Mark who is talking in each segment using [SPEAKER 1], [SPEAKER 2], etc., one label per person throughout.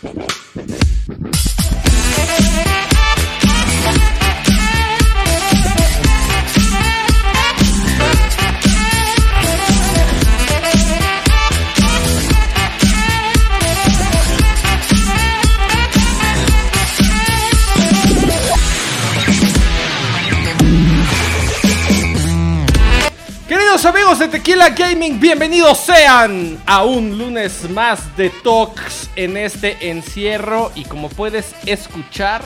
[SPEAKER 1] Thank you. Tequila Gaming, bienvenidos sean a un lunes más de Talks en este encierro. Y como puedes escuchar,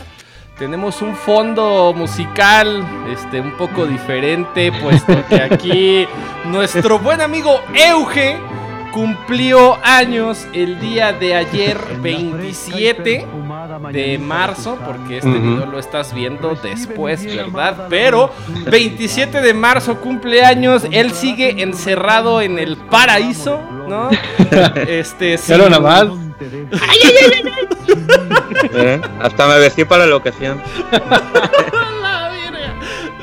[SPEAKER 1] tenemos un fondo musical este, un poco diferente, puesto que aquí nuestro buen amigo Euge cumplió años el día de ayer, 27 de marzo, porque este video lo estás viendo después, ¿verdad? Pero 27 de marzo cumpleaños, él sigue encerrado en el paraíso, ¿no? Este,
[SPEAKER 2] Pero nada más.
[SPEAKER 3] Eh, Hasta me vestí para la ocasión.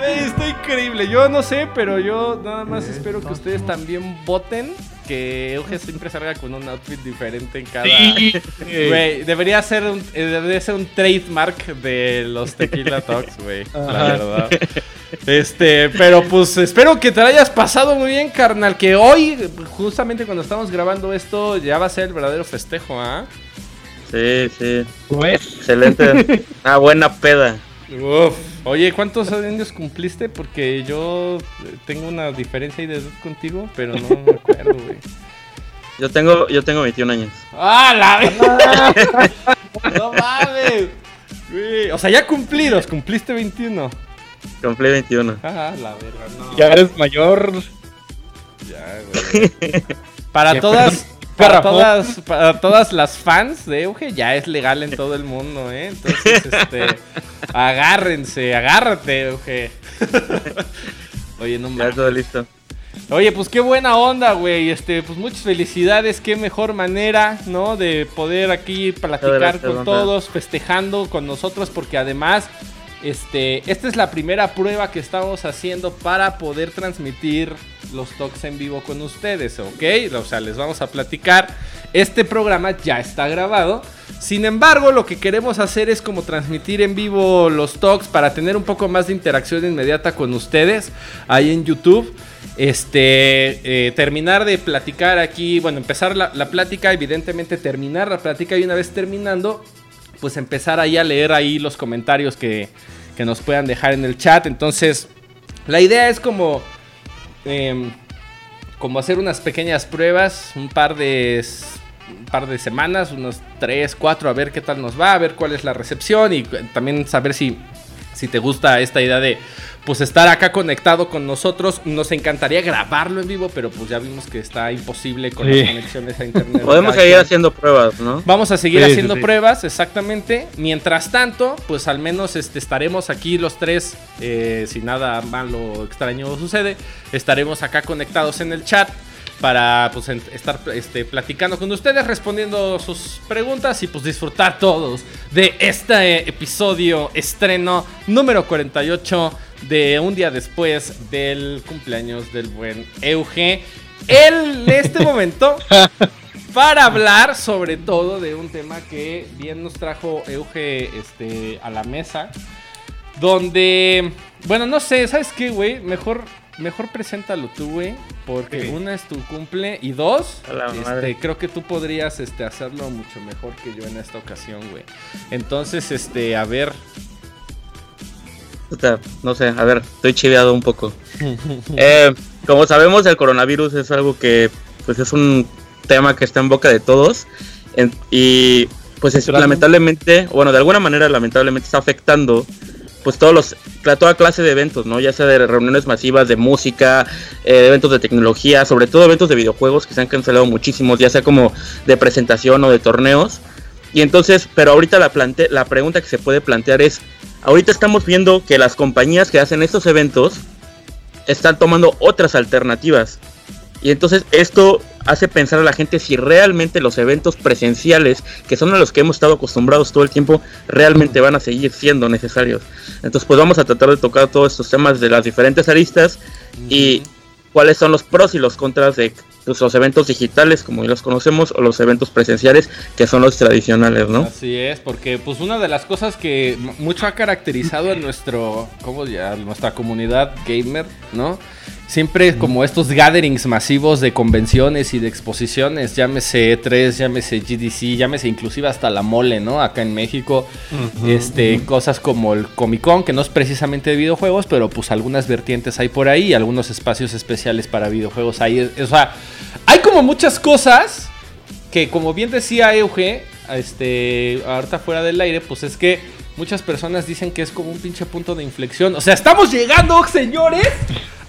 [SPEAKER 1] Está increíble. Yo no sé, pero yo nada más espero que ustedes también voten. Que Euge siempre salga con un outfit diferente en cada. Güey, debería ser un, eh, debería ser un trademark de los Tequila Talks, güey. La verdad. Este, pero pues espero que te la hayas pasado muy bien, carnal. Que hoy, justamente cuando estamos grabando esto, ya va a ser el verdadero festejo, ¿ah?
[SPEAKER 3] Sí, sí.
[SPEAKER 2] Güey,
[SPEAKER 3] Excelente. Una buena peda.
[SPEAKER 1] Uf. Oye, ¿cuántos años cumpliste? Porque yo eh, tengo una diferencia ahí de edad contigo, pero no me acuerdo, güey.
[SPEAKER 3] Yo tengo, yo tengo 21 años.
[SPEAKER 1] ¡Ah, la verga! ¡No mames! Güey, O sea, ya cumplidos, cumpliste 21.
[SPEAKER 3] Cumplí 21.
[SPEAKER 1] Ah, la verga, no.
[SPEAKER 2] ya eres mayor.
[SPEAKER 1] Ya, güey. Para todas, para todas, para todas las fans de Euge, ya es legal en todo el mundo, ¿eh? Entonces, este, agárrense, agárrate, Euge. Oye, no
[SPEAKER 3] Ya
[SPEAKER 1] mames.
[SPEAKER 3] todo listo.
[SPEAKER 1] Oye, pues qué buena onda, güey. Este, pues muchas felicidades. Qué mejor manera, ¿no? De poder aquí platicar
[SPEAKER 3] Gracias,
[SPEAKER 1] con todos, festejando con nosotros, porque además, este, esta es la primera prueba que estamos haciendo para poder transmitir los talks en vivo con ustedes, ¿ok? O sea, les vamos a platicar. Este programa ya está grabado. Sin embargo, lo que queremos hacer es como transmitir en vivo los talks para tener un poco más de interacción inmediata con ustedes ahí en YouTube. Este, eh, terminar de platicar aquí, bueno, empezar la, la plática, evidentemente terminar la plática y una vez terminando, pues empezar ahí a leer ahí los comentarios que, que nos puedan dejar en el chat. Entonces, la idea es como, em, como hacer unas pequeñas pruebas, un par de, un par de semanas, unos 3, 4, a ver qué tal nos va, a ver cuál es la recepción y también saber si, si te gusta esta idea de pues estar acá conectado con nosotros. Nos encantaría grabarlo en vivo, pero pues ya vimos que está imposible con
[SPEAKER 2] Sí.
[SPEAKER 1] las conexiones a internet.
[SPEAKER 3] Podemos seguir
[SPEAKER 1] quien.
[SPEAKER 3] haciendo pruebas, ¿no?
[SPEAKER 1] Vamos a seguir
[SPEAKER 2] Sí, sí,
[SPEAKER 1] haciendo
[SPEAKER 2] sí.
[SPEAKER 1] pruebas, exactamente. Mientras tanto, pues al menos este, estaremos aquí los tres, eh, si nada malo o extraño sucede, estaremos acá conectados en el chat para pues, estar este, platicando con ustedes, respondiendo sus preguntas y pues disfrutar todos de este episodio estreno número 48 de un día después del cumpleaños del buen Euge. Él en este momento para hablar sobre todo de un tema que bien nos trajo Euge este, a la mesa. Donde, bueno, no sé, ¿sabes qué, güey? Mejor, mejor preséntalo tú, güey. Porque una es tu cumple y dos,
[SPEAKER 3] A la
[SPEAKER 1] este, creo que tú podrías este, hacerlo mucho mejor que yo en esta ocasión, güey. Entonces, este, a ver.
[SPEAKER 3] No sé, a ver, estoy chiveado un poco. Eh, como sabemos, el coronavirus es algo que, pues, es un tema que está en boca de todos. En- y, pues, es, lamentablemente, bueno, de alguna manera, lamentablemente está afectando, pues, todos los, toda clase de eventos, ¿no? Ya sea de reuniones masivas de música, eh, eventos de tecnología, sobre todo eventos de videojuegos que se han cancelado muchísimos, ya sea como de presentación o de torneos. Y entonces, pero ahorita la, plante la pregunta que se puede plantear es, ahorita estamos viendo que las compañías que hacen estos eventos están tomando otras alternativas. Y entonces esto hace pensar a la gente si realmente los eventos presenciales, que son a los que hemos estado acostumbrados todo el tiempo, realmente van a seguir siendo necesarios. Entonces pues vamos a tratar de tocar todos estos temas de las diferentes aristas y cuáles son los pros y los contras de pues, los eventos digitales, como ya los conocemos, o los eventos presenciales, que son los tradicionales, ¿no?
[SPEAKER 1] Así es, porque pues una de las cosas que mucho ha caracterizado en nuestro, ¿cómo ya? Nuestra comunidad gamer, ¿no? Siempre como estos gatherings masivos de convenciones y de exposiciones, llámese E3, llámese GDC, llámese inclusive hasta la mole, ¿no? Acá en México, este, cosas como el Comic Con, que no es precisamente de videojuegos, pero pues algunas vertientes hay por ahí, algunos espacios especiales para videojuegos hay, o sea, hay como muchas cosas que como bien decía Euge, este, ahorita fuera del aire, pues es que muchas personas dicen que es como un pinche punto de inflexión. O sea, estamos llegando, señores,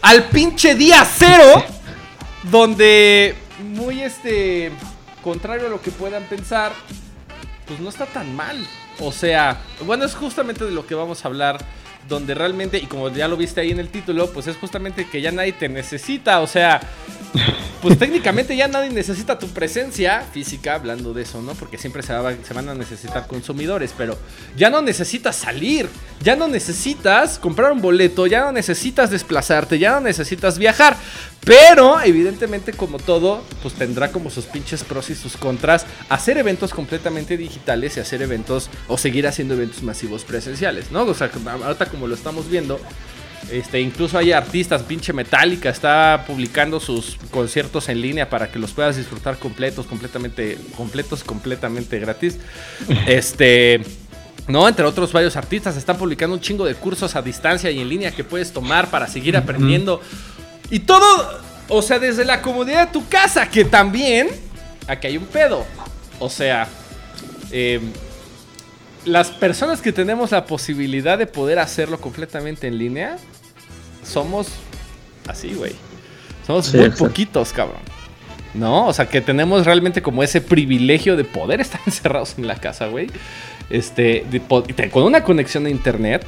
[SPEAKER 1] al pinche día cero, donde muy este, contrario a lo que puedan pensar, pues no está tan mal. O sea, bueno, es justamente de lo que vamos a hablar donde realmente, y como ya lo viste ahí en el título, pues es justamente que ya nadie te necesita, o sea, pues técnicamente ya nadie necesita tu presencia física, hablando de eso, ¿no? Porque siempre se, van a necesitar consumidores, pero ya no necesitas salir, ya no necesitas comprar un boleto, ya no necesitas desplazarte, ya no necesitas viajar. Pero, evidentemente, como todo, pues tendrá como sus pinches pros y sus contras hacer eventos completamente digitales y hacer eventos o seguir haciendo eventos masivos presenciales, ¿no? O sea, ahorita como lo estamos viendo, este, incluso hay artistas, pinche Metallica está publicando sus conciertos en línea para que los puedas disfrutar completos, completamente, completos, completamente gratis. Este, no, entre otros varios artistas están publicando un chingo de cursos a distancia y en línea que puedes tomar para seguir aprendiendo. Y todo, o sea, desde la comodidad de tu casa, que también, aquí hay un pedo. O sea, eh, las personas que tenemos la posibilidad de poder hacerlo completamente en línea, somos así, güey. Somos sí, muy exacto. poquitos, cabrón. ¿No? O sea, que tenemos realmente como ese privilegio de poder estar encerrados en la casa, güey. Este, de, con una conexión a internet,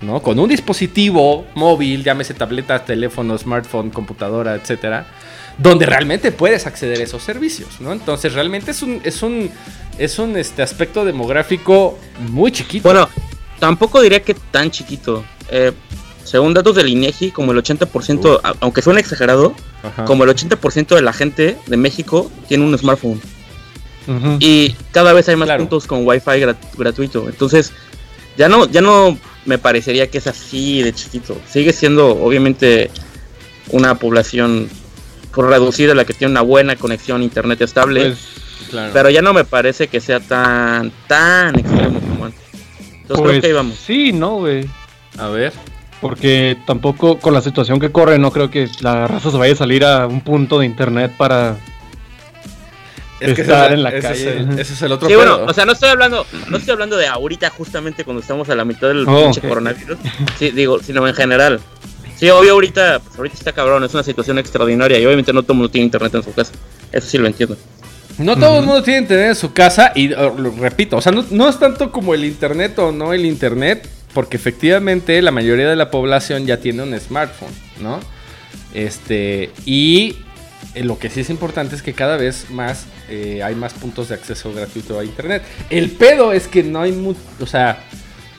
[SPEAKER 1] ¿no? Con un dispositivo móvil, llámese tableta, teléfono, smartphone, computadora, etcétera, donde realmente puedes acceder a esos servicios, ¿no? Entonces, realmente es un, es un, es un este, aspecto demográfico muy chiquito.
[SPEAKER 3] Bueno, tampoco diría que tan chiquito. Eh, según datos del INEGI, como el 80%, uh. aunque suene exagerado, Ajá. como el 80% de la gente de México tiene un smartphone. Uh -huh. Y cada vez hay más claro. puntos con Wi-Fi grat gratuito. Entonces, ya no, ya no me parecería que es así de chiquito. Sigue siendo, obviamente, una población por reducida la que tiene una buena conexión a internet estable. Pues, claro. Pero ya no me parece que sea tan, tan extremo como antes. Entonces
[SPEAKER 2] pues,
[SPEAKER 3] creo que ahí vamos.
[SPEAKER 2] Sí, no, güey.
[SPEAKER 1] A ver.
[SPEAKER 2] Porque tampoco con la situación que corre, no creo que la raza se vaya a salir a un punto de internet para
[SPEAKER 3] es que estar en la ese calle. Es el, ese es el otro Sí, pedo. bueno, o sea, no estoy hablando, no estoy hablando de ahorita justamente cuando estamos a la mitad del oh, pinche okay. coronavirus. Sí, digo, sino en general. Sí, obvio ahorita, pues ahorita está cabrón, es una situación extraordinaria y obviamente no todo el mundo tiene internet en su casa. Eso sí lo entiendo.
[SPEAKER 1] No todo el mundo tiene internet en su casa y uh, lo repito, o sea, no, no es tanto como el internet o no el internet, porque efectivamente la mayoría de la población ya tiene un smartphone, ¿no? Este, y eh, lo que sí es importante es que cada vez más eh, hay más puntos de acceso gratuito a internet. El pedo es que no hay mucho, o sea,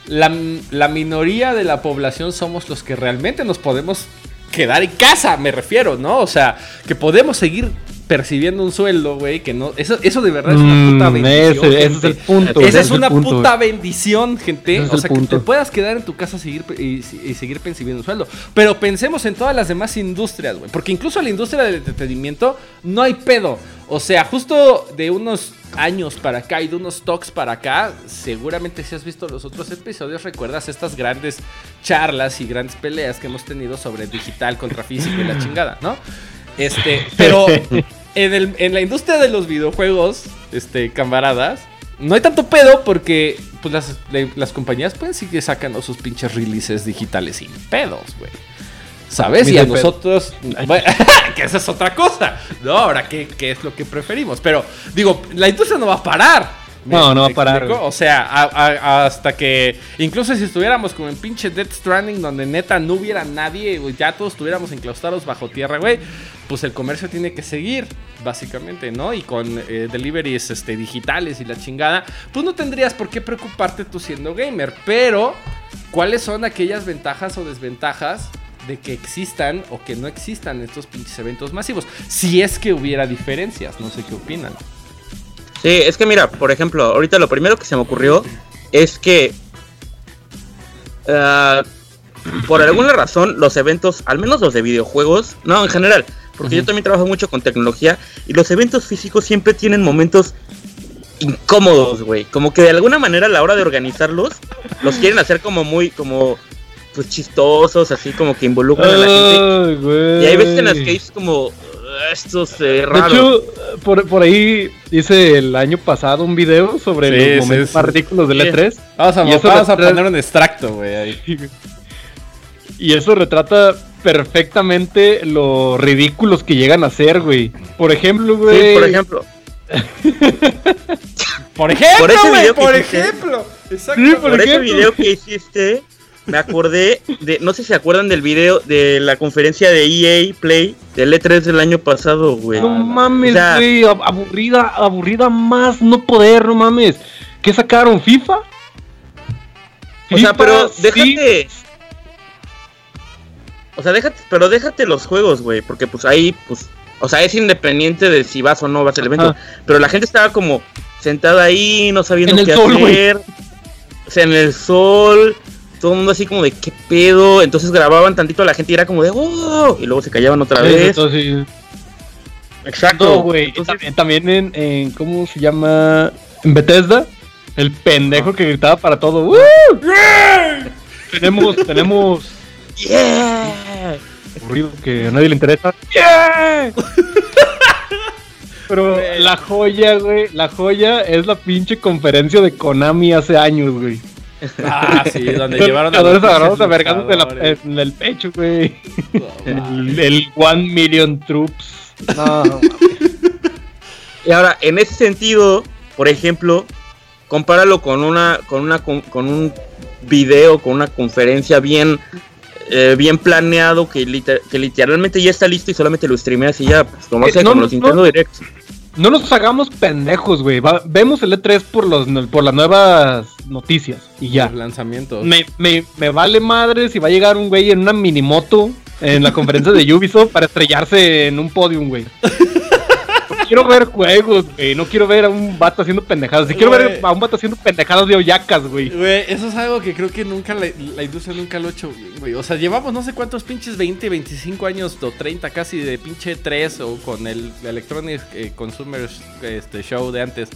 [SPEAKER 1] la, la, minoría de la población somos los que realmente nos podemos quedar en casa, me refiero, ¿no? O sea, que podemos seguir percibiendo un sueldo, güey, que no. Eso, eso de verdad es una puta bendición.
[SPEAKER 2] Ese, ese es el punto.
[SPEAKER 1] Esa es, es una punto, puta bendición, gente. o sea, que te puedas quedar en tu casa seguir, y, y, seguir percibiendo un sueldo. Pero pensemos en todas las demás industrias, güey. Porque incluso en la industria del entretenimiento no hay pedo. O sea, justo de unos años para acá y de unos talks para acá, seguramente si has visto los otros episodios, recuerdas estas grandes charlas y grandes peleas que hemos tenido sobre digital contra físico y la chingada, ¿no? Este, pero en, el, en, la industria de los videojuegos, este, camaradas, no hay tanto pedo porque pues las, las compañías pueden seguir sacando sus pinches releases digitales sin pedos, güey. ¿Sabes? Y a nosotros. que esa es otra cosa. No, ahora, ¿qué, ¿qué, es lo que preferimos? Pero, digo, la industria no va a parar.
[SPEAKER 2] No, no va a parar.
[SPEAKER 1] O sea, a, a, hasta que. Incluso si estuviéramos como en pinche Death Stranding, donde neta no hubiera nadie, ya todos estuviéramos enclaustrados bajo tierra, güey. Pues el comercio tiene que seguir, básicamente, ¿no? Y con eh, deliveries este, digitales y la chingada, pues no tendrías por qué preocuparte tú siendo gamer. Pero, ¿cuáles son aquellas ventajas o desventajas de que existan o que no existan estos pinches eventos masivos. Si es que hubiera diferencias, no sé qué opinan.
[SPEAKER 3] Sí, es que mira, por ejemplo, ahorita lo primero que se me ocurrió es que ah, por alguna razón los eventos, al menos los de videojuegos, no, en general, porque yo también trabajo mucho con tecnología y los eventos físicos siempre tienen momentos incómodos, güey. Como que de alguna manera a la hora de organizarlos, los quieren hacer como muy, como, pues chistosos, así como que involucran a la gente. Y hay veces en las que es como, esto se raro. De hecho,
[SPEAKER 2] por, por, ahí hice el año pasado un video sobre los momentos más ridículos del E3.
[SPEAKER 1] Vamos a, vamos a poner un extracto, güey.
[SPEAKER 2] Y eso retrata perfectamente lo ridículos que llegan a ser, güey. Por ejemplo, güey.
[SPEAKER 3] Sí, por ejemplo.
[SPEAKER 1] por ejemplo, güey, por, ejemplo.
[SPEAKER 3] Exacto. por, ese video que hiciste, me acordé de, no sé si se acuerdan del video de la conferencia de EA Play del E3 del año pasado, güey.
[SPEAKER 2] No mames, güey, aburrida, aburrida más no poder, no mames. ¿Qué sacaron? ¿FIFA?
[SPEAKER 3] O sea, pero déjate. O sea, déjate, pero déjate los juegos, güey, porque pues ahí, pues, o sea, es independiente de si vas o no vas al evento. Pero la gente estaba como sentada ahí, no sabiendo qué hacer. O sea, en el sol, todo el mundo así como de qué pedo. Entonces grababan tantito a la gente y era como de oh, y luego se callaban otra vez.
[SPEAKER 2] Exacto, güey. También, también en, en, ¿cómo se llama? En Bethesda, el pendejo que gritaba para todo. Tenemos, tenemos ¡Yeah! Aburrido que a nadie le interesa. ¡Yeah! Pero la joya, güey, la joya es la pinche conferencia de Konami hace años, güey.
[SPEAKER 1] Ah, sí, donde llevaron
[SPEAKER 2] a los agarrados a vergados en el pecho, güey. el, One Million Troops. No,
[SPEAKER 3] y ahora, en ese sentido, por ejemplo, compáralo con una, con una, con un video, con una conferencia bien eh, bien planeado que, que, literalmente ya está listo y solamente lo streameas y ya, pues, como, eh, como los Nintendo Direct.
[SPEAKER 2] No nos hagamos pendejos, güey. Vemos el E3 por, los, por las nuevas noticias y ya.
[SPEAKER 1] lanzamientos.
[SPEAKER 2] Me, me, me vale madre si va a llegar un güey en una minimoto en la conferencia de Ubisoft para estrellarse en un podium, güey quiero ver juegos, güey. No quiero ver a un vato haciendo pendejadas. Si quiero ver a un vato haciendo pendejadas de oyacas, güey.
[SPEAKER 1] Güey, eso es algo que creo que nunca la, industria nunca lo ha hecho, güey. O sea, llevamos no sé cuántos pinches 20, 25 años o 30 casi de pinche 3 o con el Electronic eh, Consumer este, Show de antes.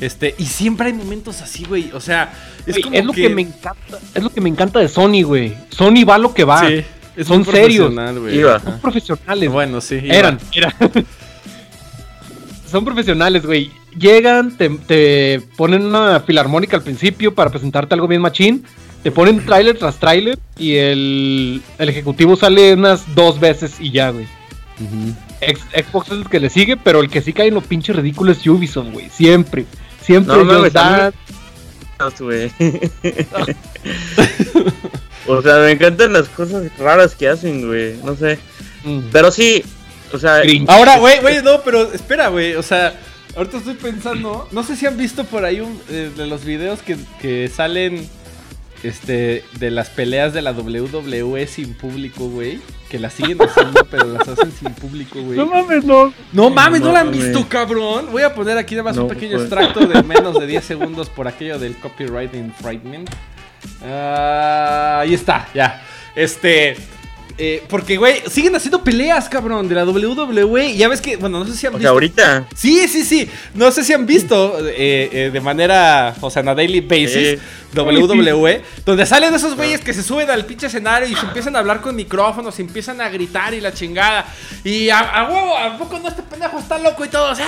[SPEAKER 1] Este, y siempre hay momentos así, güey. O sea,
[SPEAKER 2] es, lo que... me encanta. Es lo que me encanta de Sony, güey. Sony va lo que va. Sí, Son serios. Son profesionales.
[SPEAKER 1] Bueno, sí.
[SPEAKER 2] Eran, eran son profesionales, güey. Llegan, te, ponen una filarmónica al principio para presentarte algo bien machín. Te ponen tráiler tras tráiler y el, ejecutivo sale unas dos veces y ya, güey. Xbox es el que le sigue, pero el que sí cae en lo pinche ridículo es Ubisoft, güey. Siempre. Siempre no,
[SPEAKER 3] o sea, me encantan las cosas raras que hacen, güey. No sé. Pero sí, o sea,
[SPEAKER 1] ahora, güey, güey, no, pero espera, güey. O sea, ahorita estoy pensando. No sé si han visto por ahí un, eh, de los videos que, que salen este, de las peleas de la WWE sin público, güey. Que las siguen haciendo, pero las hacen sin público, güey.
[SPEAKER 2] No mames, no.
[SPEAKER 1] No mames, no, la han visto, cabrón. Voy a poner aquí nada más un pequeño pues. extracto de menos de 10 segundos por aquello del copyright infringement. Ah, ahí está, ya. Este. Eh, porque, güey, siguen haciendo peleas, cabrón, de la WWE. Y ya ves que, bueno, no sé si han visto.
[SPEAKER 3] ahorita.
[SPEAKER 1] Sí, sí, sí. No sé si han visto eh, eh, de manera, o sea, en a daily basis, WWE, donde salen esos güeyes que se suben al pinche escenario y se empiezan a hablar con micrófonos, se empiezan a gritar y la chingada. Y a, huevo, ¿a poco no este pendejo está loco y todos, ¡eh!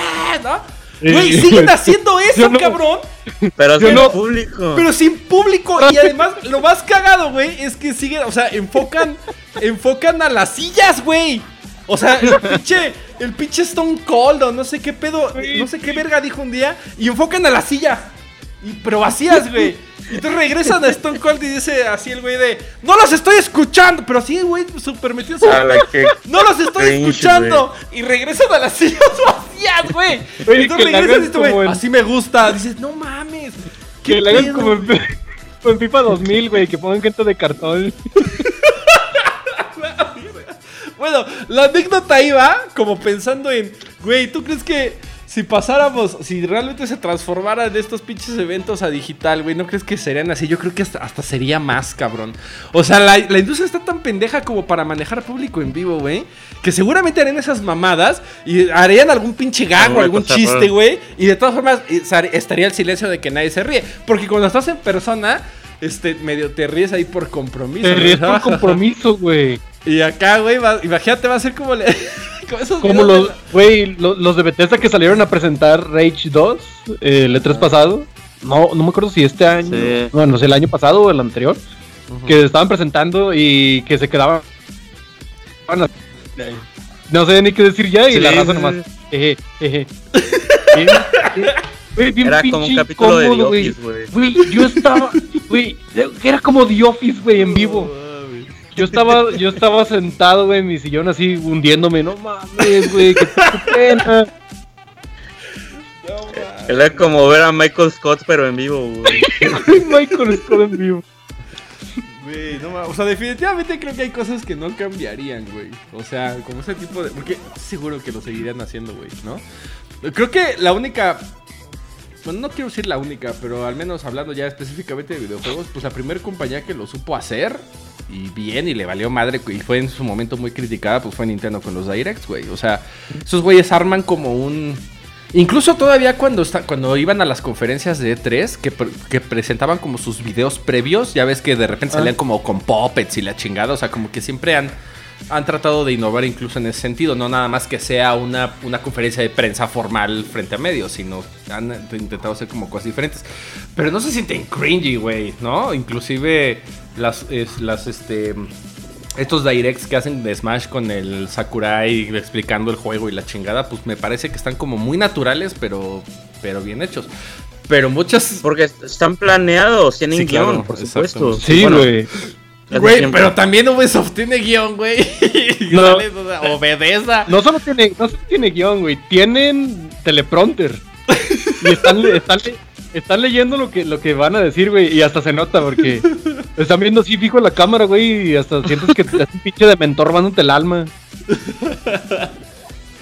[SPEAKER 1] ¿No? Güey, siguen haciendo eso, cabrón.
[SPEAKER 3] Pero sin público.
[SPEAKER 1] Pero sin público. Y además, lo más cagado, güey, es que siguen, o sea, enfocan, enfocan a las sillas, güey. O sea, el pinche, el pinche Stone Cold o no sé qué pedo, no sé qué verga dijo un día. Y enfocan a las sillas. Y, pero vacías, güey. Y entonces regresan a Stone Cold y dice así el güey de No los estoy escuchando. Pero así, güey, super metido. No los estoy escuchando. Y regresan a las sillas vacías, güey. Entonces regresan y dice, güey, así me gusta. Dices, no mames.
[SPEAKER 2] Que le hagan como en, FIFA 2000, güey, que pongan gente de cartón.
[SPEAKER 1] Bueno, la anécdota iba como pensando en, güey, ¿tú crees que si pasáramos, si realmente se transformaran estos pinches eventos a digital, güey, ¿no crees que serían así? Yo creo que hasta, hasta sería más, cabrón. O sea, la, la, industria está tan pendeja como para manejar público en vivo, güey, que seguramente harían esas mamadas y harían algún pinche gag o algún chiste, güey, y de todas formas estaría el silencio de que nadie se ríe. Porque cuando estás en persona, este, medio te ríes ahí por compromiso.
[SPEAKER 2] Te ríes por compromiso, güey.
[SPEAKER 1] Y acá, güey, imagínate, va a ser como... Le...
[SPEAKER 2] Como los, güey, los, de Bethesda que salieron a presentar Rage 2 eh, el E3 pasado. No, no me acuerdo si este año. Bueno, no sé, el año pasado o el anterior. Que estaban presentando y que se quedaban. No sé ni qué decir ya y la raza nomás. Eje, eje.
[SPEAKER 3] era como un capítulo de The Office,
[SPEAKER 2] güey. Yo estaba, güey, era como The Office, güey, en vivo. Yo estaba, yo estaba sentado, güey, en mi sillón así hundiéndome. No mames, güey, qué, pena.
[SPEAKER 3] Era como ver a Michael Scott, pero en vivo, güey.
[SPEAKER 2] Michael Scott en vivo.
[SPEAKER 1] Güey, no mames. O sea, definitivamente creo que hay cosas que no cambiarían, güey. O sea, como ese tipo de. Porque seguro que lo seguirían haciendo, güey, ¿no? Creo que la única bueno, no quiero decir la única, pero al menos hablando ya específicamente de videojuegos, pues la primera compañía que lo supo hacer y bien y le valió madre y fue en su momento muy criticada, pues fue Nintendo con los Directs, güey. O sea, esos güeyes arman como un... Incluso todavía cuando, está, cuando iban a las conferencias de E3, que, que presentaban como sus videos previos, ya ves que de repente salían ah. como con puppets y la chingada, o sea, como que siempre han han tratado de innovar incluso en ese sentido, no nada más que sea una, una conferencia de prensa formal frente a medios, sino han intentado hacer como cosas diferentes. Pero no se sienten cringy, güey, ¿no? Inclusive las, las, este, estos directs que hacen de Smash con el Sakurai explicando el juego y la chingada, pues me parece que están como muy naturales, pero, pero bien hechos. Pero muchas.
[SPEAKER 3] Porque están planeados, tienen guion, por supuesto.
[SPEAKER 2] Sí, güey.
[SPEAKER 1] Güey, pero también Ubisoft tiene guion, güey. No, obedeza.
[SPEAKER 2] No solo tiene, no solo tiene guion, güey. Tienen teleprompter. y están, están, leyendo lo que, lo que van a decir, güey. Y hasta se nota porque están viendo así fijo la cámara, güey. Y hasta sientes que te hace un pinche de mentor mandándote el alma.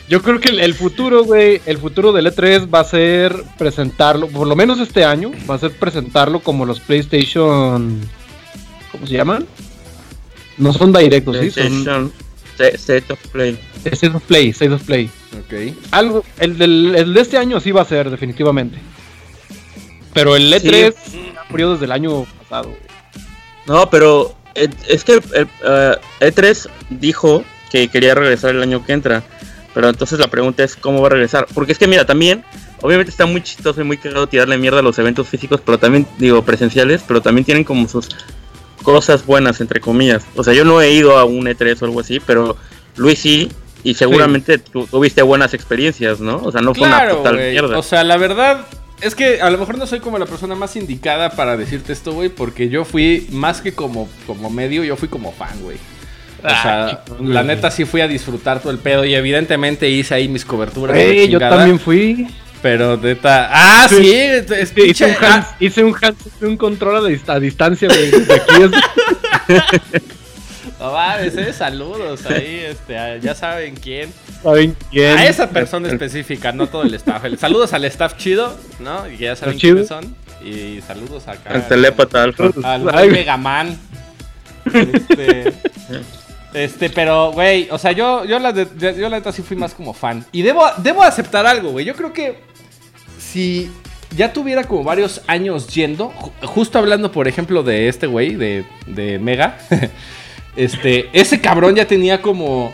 [SPEAKER 2] Yo creo que el, futuro, güey, el futuro del E3 va a ser presentarlo, por lo menos este año, va a ser presentarlo como los PlayStation ¿Cómo se llaman? No son directos, ¿sí? Son...
[SPEAKER 3] State of Play.
[SPEAKER 2] State of Play, State of Play.
[SPEAKER 1] Ok.
[SPEAKER 2] Algo, el, del, el de este año sí va a ser, definitivamente. Pero el E3 murió desde el año pasado.
[SPEAKER 3] No, pero eh, es que el, E3 eh, e dijo que quería regresar el año que entra. Pero entonces la pregunta es cómo va a regresar. Porque es que mira, también, obviamente está muy chistoso y muy cagado tirarle mierda a los eventos físicos, pero también, digo, presenciales, pero también tienen como sus cosas buenas, entre comillas. O sea, yo no he ido a un E3 o algo así, pero Luis sí, y seguramente tuviste buenas experiencias, ¿no? O sea, no fue una total mierda.
[SPEAKER 1] O sea, la verdad es que a lo mejor no soy como la persona más indicada para decirte esto, güey, porque yo fui más que como, como medio, yo fui como fan, güey. O sea, la neta sí fui a disfrutar todo el pedo y evidentemente hice ahí mis coberturas.
[SPEAKER 2] yo también fui.
[SPEAKER 1] Pero neta. ¡Ah, sí!
[SPEAKER 2] Es hice, un hand, hice un hand, un control a, distancia de, aquí.
[SPEAKER 1] no mames, eh, saludos ahí, este, ya saben quién.
[SPEAKER 2] ¿Saben quién?
[SPEAKER 1] A esa persona específica, no todo el staff. Saludos al staff chido, ¿no? Y ya saben quiénes son. Y saludos acá.
[SPEAKER 3] Al telepata alfa.
[SPEAKER 1] Al Megaman. Este. Este, pero, güey, o sea, yo, yo, la, yo la neta sí fui más como fan. Y debo, debo aceptar algo, güey. Yo creo que si ya tuviera como varios años yendo, justo hablando, por ejemplo, de este güey, de, de Mega, este, ese cabrón ya tenía como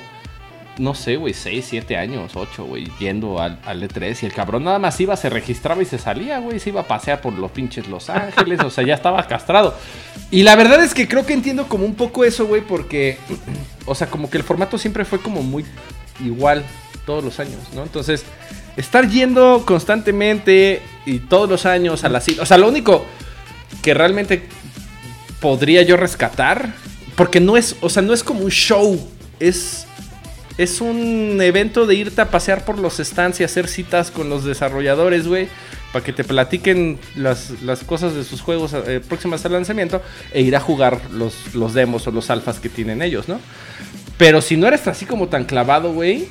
[SPEAKER 1] no sé, güey, 6, 7 años, 8, güey, yendo al, E3 y el cabrón nada más iba, se registraba y se salía, güey, se iba a pasear por los pinches Los Ángeles, o sea, ya estaba castrado. Y la verdad es que creo que entiendo como un poco eso, güey, porque, o sea, como que el formato siempre fue como muy igual todos los años, ¿no? Entonces, estar yendo constantemente y todos los años a la cita, o sea, lo único que realmente podría yo rescatar, porque no es, o sea, no es como un show, es es un evento de irte a pasear por los stands y hacer citas con los desarrolladores, güey. Para que te platiquen las, cosas de sus juegos eh, próximas al lanzamiento. E ir a jugar los, los demos o los alfas que tienen ellos, ¿no? Pero si no eres así como tan clavado, güey,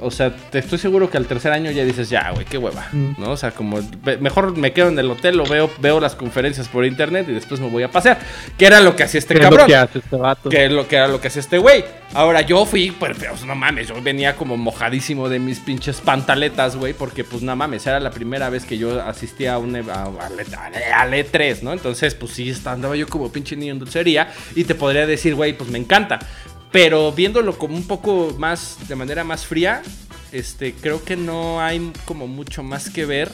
[SPEAKER 1] o sea, te estoy seguro que al tercer año ya dices, ya, güey, qué hueva,
[SPEAKER 2] Mm.
[SPEAKER 1] ¿no? O sea, como mejor me quedo en el hotel, lo veo, veo las conferencias por internet y después me voy a pasear. Que era lo que hacía este
[SPEAKER 2] ¿Qué es lo
[SPEAKER 1] cabrón.
[SPEAKER 2] que hace este vato?
[SPEAKER 1] Que lo que era lo que hacía este güey. Ahora yo fui, pues, no mames, yo venía como mojadísimo de mis pinches pantaletas, güey, porque pues no mames, era la primera vez que yo asistía a un e- a, a- al E3, ¿no? Entonces, pues sí, andaba yo como pinche niño en dulcería y te podría decir, güey, pues me encanta. Pero viéndolo como un poco más, de manera más fría, este, creo que no hay como mucho más que ver.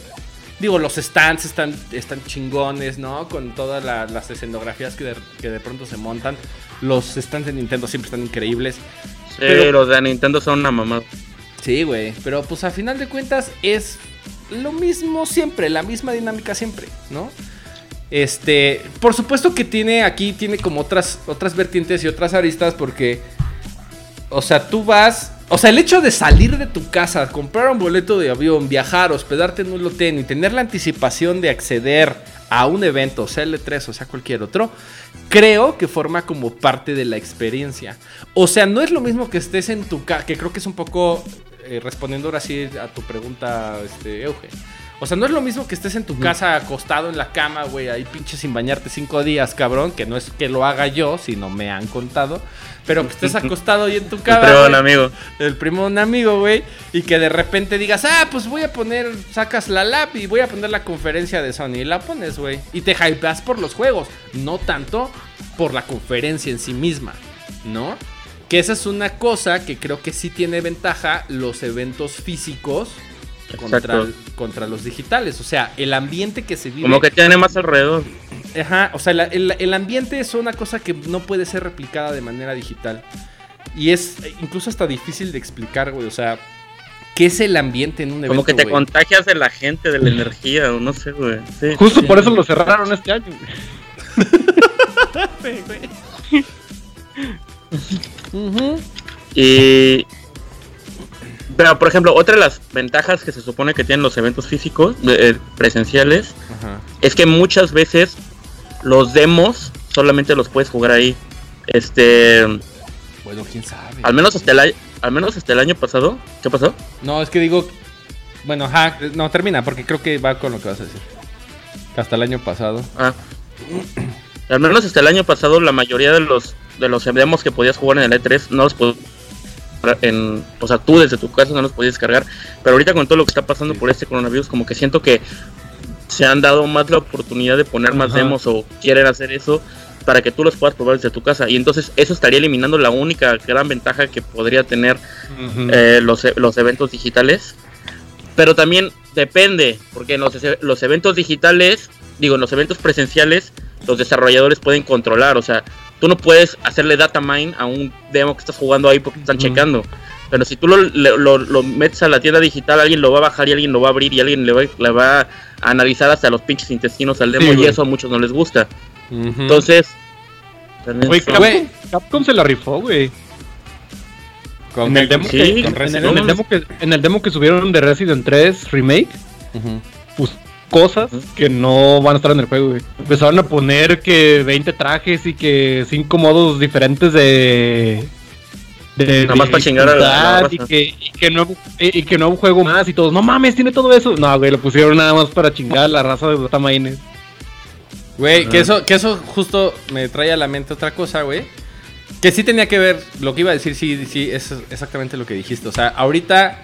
[SPEAKER 1] Digo, los stands están, están chingones, ¿no? Con todas la- las escenografías que de, que de pronto se montan. Los stands de Nintendo siempre están increíbles.
[SPEAKER 3] Sí,
[SPEAKER 1] Pero-
[SPEAKER 3] los de Nintendo son una mamada.
[SPEAKER 1] Sí, güey. Pero pues a final de cuentas es lo mismo siempre, la misma dinámica siempre, ¿no? Este, por supuesto que tiene aquí, tiene como otras, otras vertientes y otras aristas porque, o sea, tú vas, o sea, el hecho de salir de tu casa, comprar un boleto de avión, viajar, hospedarte en un hotel y tener la anticipación de acceder a un evento, sea L3 o sea cualquier otro, creo que forma como parte de la experiencia. O sea, no es lo mismo que estés en tu casa, que creo que es un poco eh, respondiendo ahora sí a tu pregunta, este, Euge. O sea, no es lo mismo que estés en tu casa acostado en la cama, güey, ahí pinche sin bañarte cinco días, cabrón, que no es que lo haga yo, sino me han contado, pero que estés acostado ahí en tu cama.
[SPEAKER 3] Pero,
[SPEAKER 1] güey,
[SPEAKER 3] amigo.
[SPEAKER 1] el primo de un amigo, güey, y que de repente digas, ah, pues voy a poner, sacas la lap y voy a poner la conferencia de Sony y la pones, güey, y te hypeas por los juegos, no tanto por la conferencia en sí misma, ¿no? Que esa es una cosa que creo que sí tiene ventaja los eventos físicos contra, contra los digitales, o sea, el ambiente que se vive...
[SPEAKER 3] Como que tiene más alrededor.
[SPEAKER 1] Ajá, o sea, la- el, el ambiente es una cosa que no puede ser replicada de manera digital. Y es eh, incluso hasta difícil de explicar, güey. O sea, ¿qué es el ambiente en un evento?
[SPEAKER 3] Como que te
[SPEAKER 1] güey?
[SPEAKER 3] contagias de la gente, de la energía, o no sé, güey. Sí.
[SPEAKER 2] Justo por eso lo cerraron este año.
[SPEAKER 1] Ujú.
[SPEAKER 3] Y. Pero, por ejemplo, otra de las ventajas que se supone que tienen los eventos físicos, de- eh, presenciales,
[SPEAKER 1] Ajá.
[SPEAKER 3] es que muchas veces los demos solamente los puedes jugar ahí. Este.
[SPEAKER 1] Bueno, quién sabe.
[SPEAKER 3] Al menos hasta el año. Al menos hasta el año pasado. ¿Qué pasó?
[SPEAKER 1] No, es que digo. Bueno, ajá. No, termina, porque creo que va con lo que vas a decir. Hasta el año pasado.
[SPEAKER 3] Ah. Al menos hasta el año pasado la mayoría de los de los demos que podías jugar en el E3 no los podías en, o sea, tú desde tu casa no los podías descargar, pero ahorita con todo lo que está pasando por este coronavirus como que siento que se han dado más la oportunidad de poner más
[SPEAKER 2] Ajá.
[SPEAKER 3] demos o quieren hacer eso para que tú los puedas probar desde tu casa y entonces eso estaría eliminando la única gran ventaja que podría tener eh, los, e- los eventos digitales. Pero también depende, porque en los, los eventos digitales, digo, en los eventos presenciales, los desarrolladores pueden controlar. O sea, tú no puedes hacerle data mine a un demo que estás jugando ahí porque están checando. Pero si tú lo, le- lo- lo metes a la tienda digital, alguien lo va a bajar y alguien lo va a abrir y alguien le va, le va a analizar hasta los pinches intestinos al demo
[SPEAKER 2] Sí,
[SPEAKER 3] y eso a muchos no les gusta. Entonces... son-
[SPEAKER 2] Capcom, Capcom se la rifó, güey.
[SPEAKER 1] Con
[SPEAKER 2] En el demo,
[SPEAKER 3] Sí,
[SPEAKER 2] que,
[SPEAKER 1] con
[SPEAKER 2] en,
[SPEAKER 1] Resident
[SPEAKER 2] el, demo que, en el demo que subieron de Resident 3 Remake, pues cosas que no van a estar en el juego, güey. Empezaron a poner que 20 trajes y que 5 modos diferentes de. de
[SPEAKER 3] Nada más para chingar a la-
[SPEAKER 2] y
[SPEAKER 3] raza.
[SPEAKER 2] que, y, que nuevo, y, que nuevo juego más y todos. No mames, tiene todo eso. No, güey, lo pusieron nada más para chingar a la raza de Dotamaines.
[SPEAKER 1] Güey, que eso, que eso justo me trae a la mente otra cosa, güey. Que sí tenía que ver, lo que iba a decir, sí, sí, es exactamente lo que dijiste. O sea, ahorita,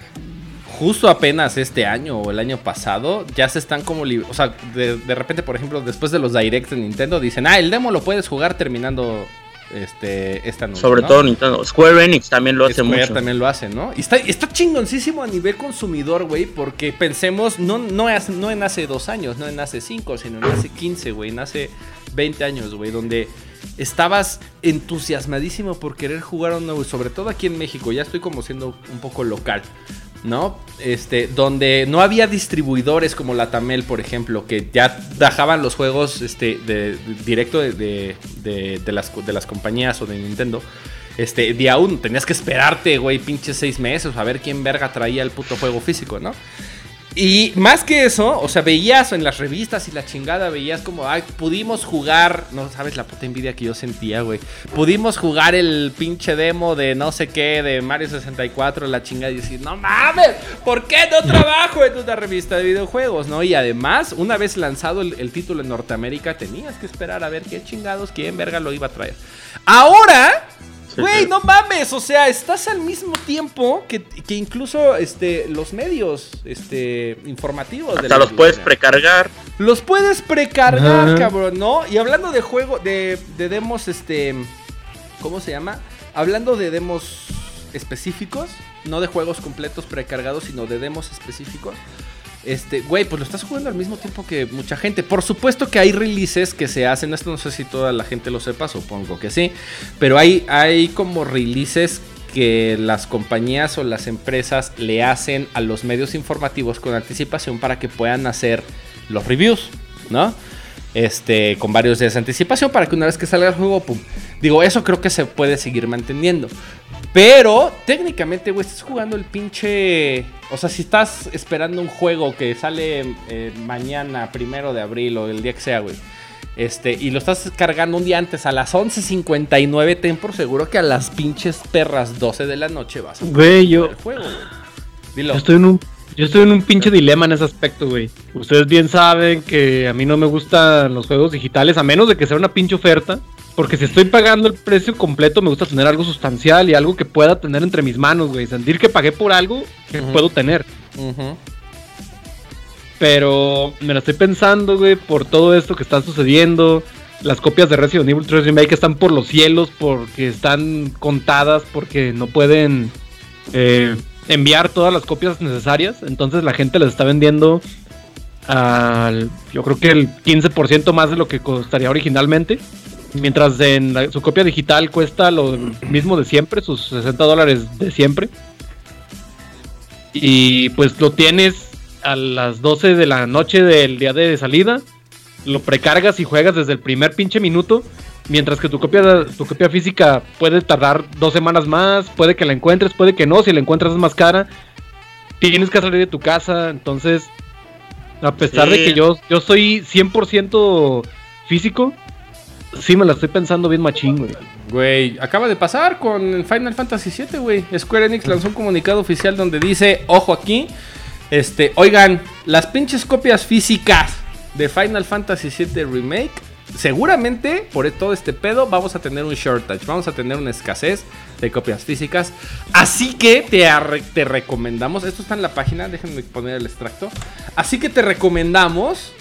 [SPEAKER 1] justo apenas este año o el año pasado, ya se están como... O sea, de, de repente, por ejemplo, después de los directs de Nintendo, dicen, ah, el demo lo puedes jugar terminando este, esta noche.
[SPEAKER 3] Sobre
[SPEAKER 1] ¿no?
[SPEAKER 3] todo Nintendo. Square Enix también lo hace
[SPEAKER 1] Square
[SPEAKER 3] mucho.
[SPEAKER 1] también lo hace, ¿no? Y está, está chingoncísimo a nivel consumidor, güey, porque pensemos, no, no, es- no en hace dos años, no en hace cinco, sino en hace 15, güey, en hace 20 años, güey, donde estabas entusiasmadísimo por querer jugar a un nuevo, sobre todo aquí en México, ya estoy como siendo un poco local. ¿No? Este, donde no había distribuidores como la Tamel, por ejemplo, que ya bajaban los juegos este, de, directo de- de las, de las compañías o de Nintendo. Este, día uno, tenías que esperarte, güey, pinches seis meses a ver quién verga traía el puto juego físico, ¿no? Y más que eso, o sea, veías en las revistas y la chingada, veías como, pudimos jugar, no sabes la puta envidia que yo sentía, güey. Pudimos jugar el pinche demo de no sé qué, de Mario 64, la chingada, y decir, no mames, ¿por qué no trabajo en una revista de videojuegos, no? Y además, una vez lanzado el, el título en Norteamérica, tenías que esperar a ver qué chingados, quién verga lo iba a traer. Ahora, Güey, no mames, o sea, estás al mismo tiempo que, que incluso este, los medios este, informativos.
[SPEAKER 3] De Hasta los puedes precargar.
[SPEAKER 1] Los puedes precargar, cabrón, ¿no? Y hablando de juego, de, de demos, este, ¿cómo se llama? Hablando de demos específicos, no de juegos completos precargados, sino de demos específicos. Este, güey, pues lo estás jugando al mismo tiempo que mucha gente. Por supuesto que hay releases que se hacen. Esto no sé si toda la gente lo sepa, supongo que sí. Pero hay, hay como releases que las compañías o las empresas le hacen a los medios informativos con anticipación para que puedan hacer los reviews, ¿no? Este, con varios días de anticipación para que una vez que salga el juego, pum. Digo, eso creo que se puede seguir manteniendo. Pero técnicamente, güey, estás jugando el pinche. O sea, si estás esperando un juego que sale eh, mañana, primero de abril o el día que sea, güey. Este, y lo estás cargando un día antes a las 11.59, ten por seguro que a las pinches perras 12 de la noche vas a
[SPEAKER 2] güey, yo, el juego, güey. Dilo. Yo estoy en un yo estoy en un pinche dilema en ese aspecto, güey. Ustedes bien saben que a mí no me gustan los juegos digitales, a menos de que sea una pinche oferta. Porque si estoy pagando el precio completo, me gusta tener algo sustancial y algo que pueda tener entre mis manos, güey. Sentir que pagué por algo que puedo tener. Pero me lo estoy pensando, güey, por todo esto que está sucediendo. Las copias de Resident Evil 3 Remake están por los cielos porque están contadas, porque no pueden eh, enviar todas las copias necesarias. Entonces la gente les está vendiendo al, yo creo que el 15% más de lo que costaría originalmente. Mientras en su copia digital cuesta lo mismo de siempre, sus 60 dólares de siempre. Y pues lo tienes a las 12 de la noche del día de salida. Lo precargas y juegas desde el primer pinche minuto. Mientras que tu copia, tu copia física puede tardar dos semanas más. Puede que la encuentres, puede que no. Si la encuentras es más cara. Tienes que salir de tu casa. Entonces, a pesar de que yo, yo soy 100% físico, Sí, me la estoy pensando bien machín, güey.
[SPEAKER 1] Güey, acaba de pasar con Final Fantasy VII, güey. Square Enix lanzó un comunicado oficial donde dice, ojo aquí, este, oigan, las pinches copias físicas de Final Fantasy VII Remake, seguramente por todo este pedo vamos a tener un shortage, vamos a tener una escasez de copias físicas. Así que te, te recomendamos, esto está en la página, déjenme poner el extracto. Así que te recomendamos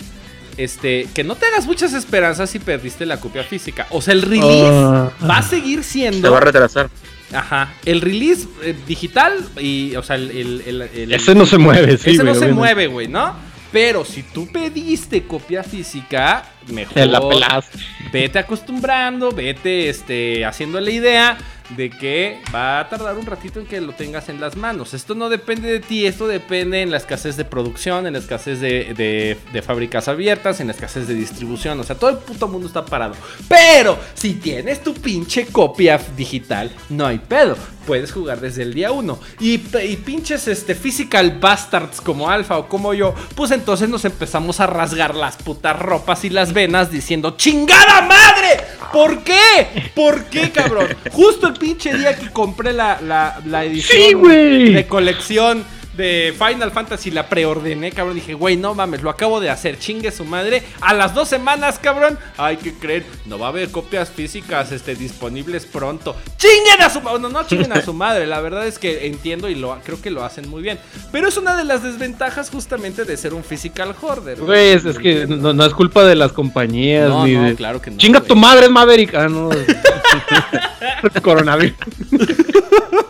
[SPEAKER 1] este, que no te hagas muchas esperanzas si perdiste la copia física. O sea, el release ah. va a seguir siendo.
[SPEAKER 3] Se va a retrasar.
[SPEAKER 1] Ajá. El release eh, digital y, o sea, el. el,
[SPEAKER 2] ese no se mueve, sí.
[SPEAKER 1] Ese no se mueve, güey, ¿no? Pero si tú pediste copia física, mejor.
[SPEAKER 2] la
[SPEAKER 1] Vete acostumbrando, vete este, haciendo la idea de que va a tardar un ratito en que lo tengas en las manos. Esto no depende de ti, esto depende en la escasez de producción, en la escasez de, de, fábricas abiertas, en la escasez de distribución. O sea, todo el puto mundo está parado. Pero si tienes tu pinche copia digital, no hay pedo. Puedes jugar desde el día 1. Y, y, pinches este, physical bastards como Alfa o como yo, pues entonces nos empezamos a rasgar las putas ropas y las venas diciendo, ¡chingada madre! ¿Por qué? ¿Por qué, cabrón? Justo pinche día que compré la, la, la edición de colección de Final Fantasy la preordené, cabrón. Dije, güey, no mames, lo acabo de hacer, chingue su madre. A las dos semanas, cabrón, hay que creer, no va a haber copias físicas este, disponibles pronto. ¡Chinguen a su madre! No, no chinguen a su madre, la verdad es que entiendo y lo, creo que lo hacen muy bien. Pero es una de las desventajas justamente de ser un physical hoarder.
[SPEAKER 2] Güey, es, que no, es culpa de las compañías.
[SPEAKER 1] No, no, claro que no.
[SPEAKER 2] Chinga tu madre, Maverick. Ah, no. Coronavirus.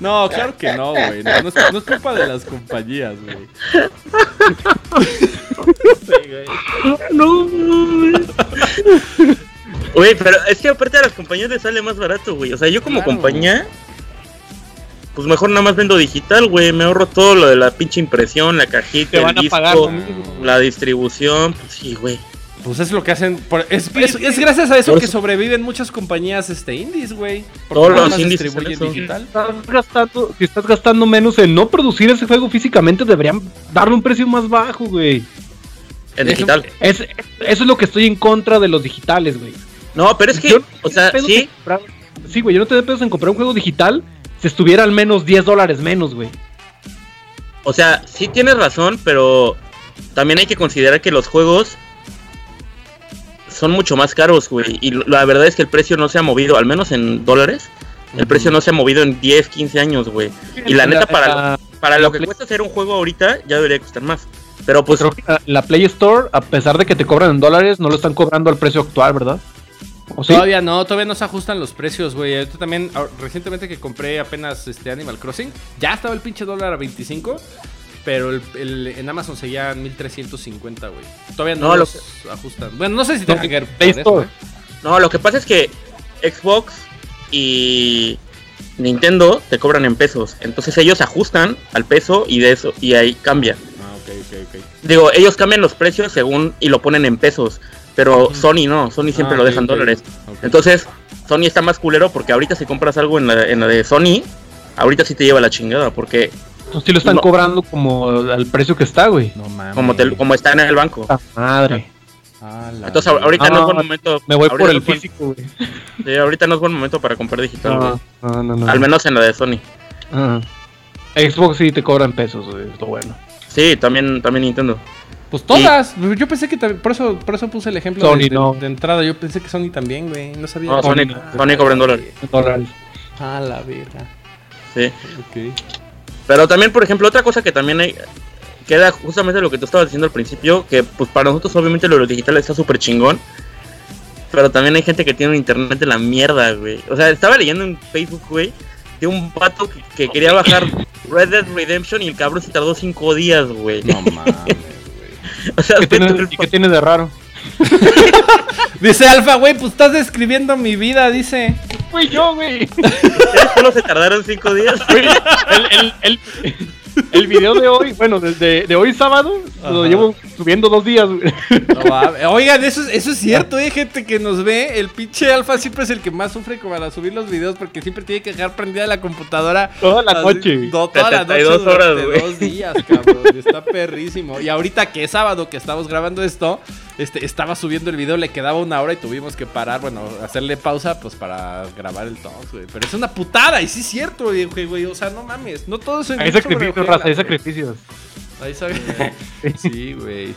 [SPEAKER 1] No, claro que no, güey. No, es, culpa de las compañías, güey.
[SPEAKER 2] no,
[SPEAKER 3] Güey, pero es que aparte a las compañías les sale más barato, güey. O sea, yo como compañía, pues mejor nada más vendo digital, güey. Me ahorro todo lo de la pinche impresión, la cajita, el disco, la distribución. Pues sí, güey.
[SPEAKER 1] Pues es lo que hacen. por- es, es- es gracias a eso que sobreviven muchas compañías este, indies, güey. Porque
[SPEAKER 3] Todos los indies
[SPEAKER 1] distribuyen digital.
[SPEAKER 2] Estás gastando, si estás gastando menos en no producir ese juego físicamente, deberían darle un precio más bajo, güey.
[SPEAKER 3] En digital.
[SPEAKER 2] Es, eso es lo que estoy en contra de los digitales, güey.
[SPEAKER 3] No, pero es que,
[SPEAKER 2] Yo
[SPEAKER 3] o sea, sí,
[SPEAKER 2] comprar- sí, güey, yo no tengo pedos en comprar un juego digital si estuviera al menos 10 dólares menos, güey.
[SPEAKER 3] o sea, sí tienes razón, pero también hay que considerar que los juegos son mucho más caros, güey. Y la verdad es que el precio no se ha movido, al menos en dólares. El precio no se ha movido en 10, 15 años, güey. Y la neta, para,
[SPEAKER 2] la,
[SPEAKER 3] para lo que
[SPEAKER 2] Play-
[SPEAKER 3] cuesta hacer un juego ahorita, ya debería costar más. Pero pues,
[SPEAKER 2] creo que la- la Play Store, a pesar de que te cobran en dólares, no lo están cobrando al precio actual, ¿verdad? ¿O sí?
[SPEAKER 1] Todavía no, todavía no se ajustan los precios, güey. Ahorita también, ah, recientemente que compré apenas este Animal Crossing, ya estaba el pinche dólar a 25, pero el, el- en Amazon seguía en 1350, güey. Todavía no,
[SPEAKER 3] No, lo
[SPEAKER 1] los ajustan. Bueno, no sé si tenga que ver
[SPEAKER 2] Store.
[SPEAKER 1] ¿eh?
[SPEAKER 3] no, lo que pasa es que Xbox y Nintendo te cobran en pesos. Entonces ellos ajustan al peso y de eso, y ahí cambia.
[SPEAKER 1] Ah, ok, ok, ok.
[SPEAKER 3] Digo, ellos cambian los precios según y lo ponen en pesos. Pero Sony no, Sony siempre
[SPEAKER 1] Ah,
[SPEAKER 3] lo dejan dólares. Entonces, Sony está más culero porque ahorita si compras algo en la, en la de Sony, ahorita sí te lleva la chingada. Porque
[SPEAKER 2] Pues sí lo están
[SPEAKER 3] No.
[SPEAKER 2] cobrando como al precio que está, güey.
[SPEAKER 1] no mames.
[SPEAKER 3] como, te- como está en el banco.
[SPEAKER 2] Ah, madre.
[SPEAKER 1] Ah, la
[SPEAKER 3] Entonces ahor- ahorita
[SPEAKER 2] Ah,
[SPEAKER 3] no es buen momento.
[SPEAKER 2] Me voy por el físico, güey.
[SPEAKER 3] sí, ahorita no es buen momento para comprar digital, güey.
[SPEAKER 2] No, no, no, no.
[SPEAKER 3] Al menos en la de Sony.
[SPEAKER 2] Ah. Xbox sí te cobran pesos, güey. Es lo bueno.
[SPEAKER 3] Sí, también, también Nintendo.
[SPEAKER 1] Pues todas. Yo pensé que también, por eso, por eso puse el ejemplo
[SPEAKER 2] Sony
[SPEAKER 1] de, de-
[SPEAKER 2] no.
[SPEAKER 1] de entrada. Yo pensé que Sony también, güey. No sabía.
[SPEAKER 3] No,
[SPEAKER 2] Sony
[SPEAKER 3] Sony,
[SPEAKER 2] no.
[SPEAKER 3] Sony cobra en dólares.
[SPEAKER 2] Dólares.
[SPEAKER 1] Ah, la verga.
[SPEAKER 3] Sí.
[SPEAKER 1] Ok.
[SPEAKER 3] Pero también, por ejemplo, otra cosa que también hay, queda justamente lo que tú estabas diciendo al principio, que pues para nosotros obviamente lo digital está súper chingón, pero también hay gente que tiene un internet de la mierda, güey. O sea, estaba leyendo en Facebook, güey, de un vato que, que quería bajar Red Dead Redemption y el cabrón se tardó cinco días, güey.
[SPEAKER 1] No mames, güey.
[SPEAKER 3] O sea,
[SPEAKER 2] ¿Qué tiene,
[SPEAKER 3] el
[SPEAKER 2] ¿Y qué tiene de raro?
[SPEAKER 1] Dice Alfa, güey, pues estás describiendo mi vida, dice.
[SPEAKER 2] Fui yo, güey.
[SPEAKER 3] ¿Ustedes solo se tardaron cinco días?
[SPEAKER 2] Güey, el, el, el, el video de hoy, bueno, desde de hoy sábado, lo llevo subiendo dos días, güey.
[SPEAKER 1] No mames. Oigan, eso, es- eso es cierto, hay gente que nos ve. El pinche Alfa siempre es el que más sufre como para subir los videos porque siempre tiene que dejar prendida la computadora.
[SPEAKER 2] Toda la
[SPEAKER 1] así,
[SPEAKER 2] noche.
[SPEAKER 1] no, toda la noche
[SPEAKER 3] 72 horas, güey.
[SPEAKER 1] dos días, cabrón. Está perrísimo. Y ahorita que es sábado que estamos grabando esto, este, estaba subiendo el video, le quedaba una hora y tuvimos que parar, bueno, hacerle pausa pues para grabar el talk, güey. Pero es una putada, y sí es cierto, güey, güey. O sea, no mames, no todo eso
[SPEAKER 2] Hay sacrificios, raza, hay sacrificios.
[SPEAKER 1] Ahí sabe. Sí, güey.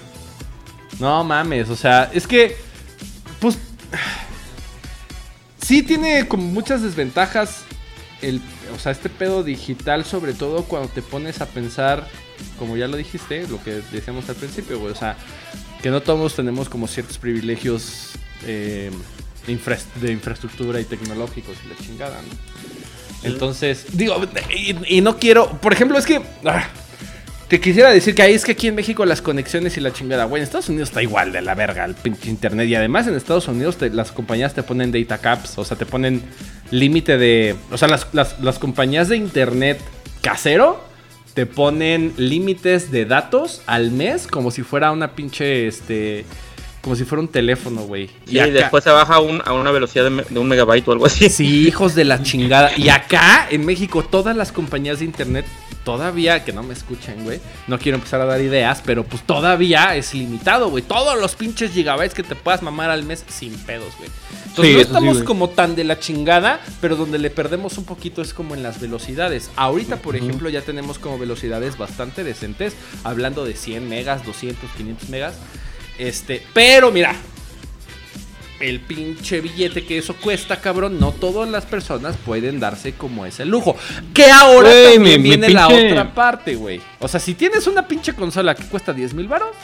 [SPEAKER 1] No mames, o sea, es que. Pues. Sí tiene como muchas desventajas. El, o sea, este pedo digital, sobre todo cuando te pones a pensar, como ya lo dijiste, lo que decíamos al principio, güey. O sea, que no todos tenemos como ciertos privilegios eh, de, infra- de infraestructura y tecnológicos y la chingada, ¿no? Entonces, digo, y, no quiero. Por ejemplo, es que. ah, te quisiera decir que ahí es que aquí en México las conexiones y la chingada, güey, en Estados Unidos está igual de la verga el pinche internet. Y además en Estados Unidos las compañías te ponen data caps, o sea, te ponen límite de... O sea, las, las- las compañías de internet casero te ponen límites de datos al mes como si fuera una pinche, este... Como si fuera un teléfono, güey.
[SPEAKER 3] Y
[SPEAKER 1] acá-
[SPEAKER 3] después se baja a un- a una velocidad de, un megabyte o algo así.
[SPEAKER 1] Sí, hijos de la chingada. Y acá, en México, todas las compañías de internet, todavía, que no me escuchen, güey, no quiero empezar a dar ideas, pero pues todavía es limitado, güey. Todos los pinches gigabytes que te puedas mamar al mes sin pedos, güey. Entonces
[SPEAKER 2] Sí,
[SPEAKER 1] no
[SPEAKER 2] sí,
[SPEAKER 1] estamos como tan de la chingada, pero donde le perdemos un poquito es como en las velocidades. Ahorita, por ejemplo, ya tenemos como velocidades bastante decentes, hablando de 100 megas, 200, 500 megas. Este, pero mira, el pinche billete que eso cuesta, cabrón, no todas las personas pueden darse como ese lujo. Que ahora
[SPEAKER 2] Güey,
[SPEAKER 1] también
[SPEAKER 2] mi- mi
[SPEAKER 1] viene la otra parte, güey. O sea, si tienes una pinche consola que cuesta 10 mil baros,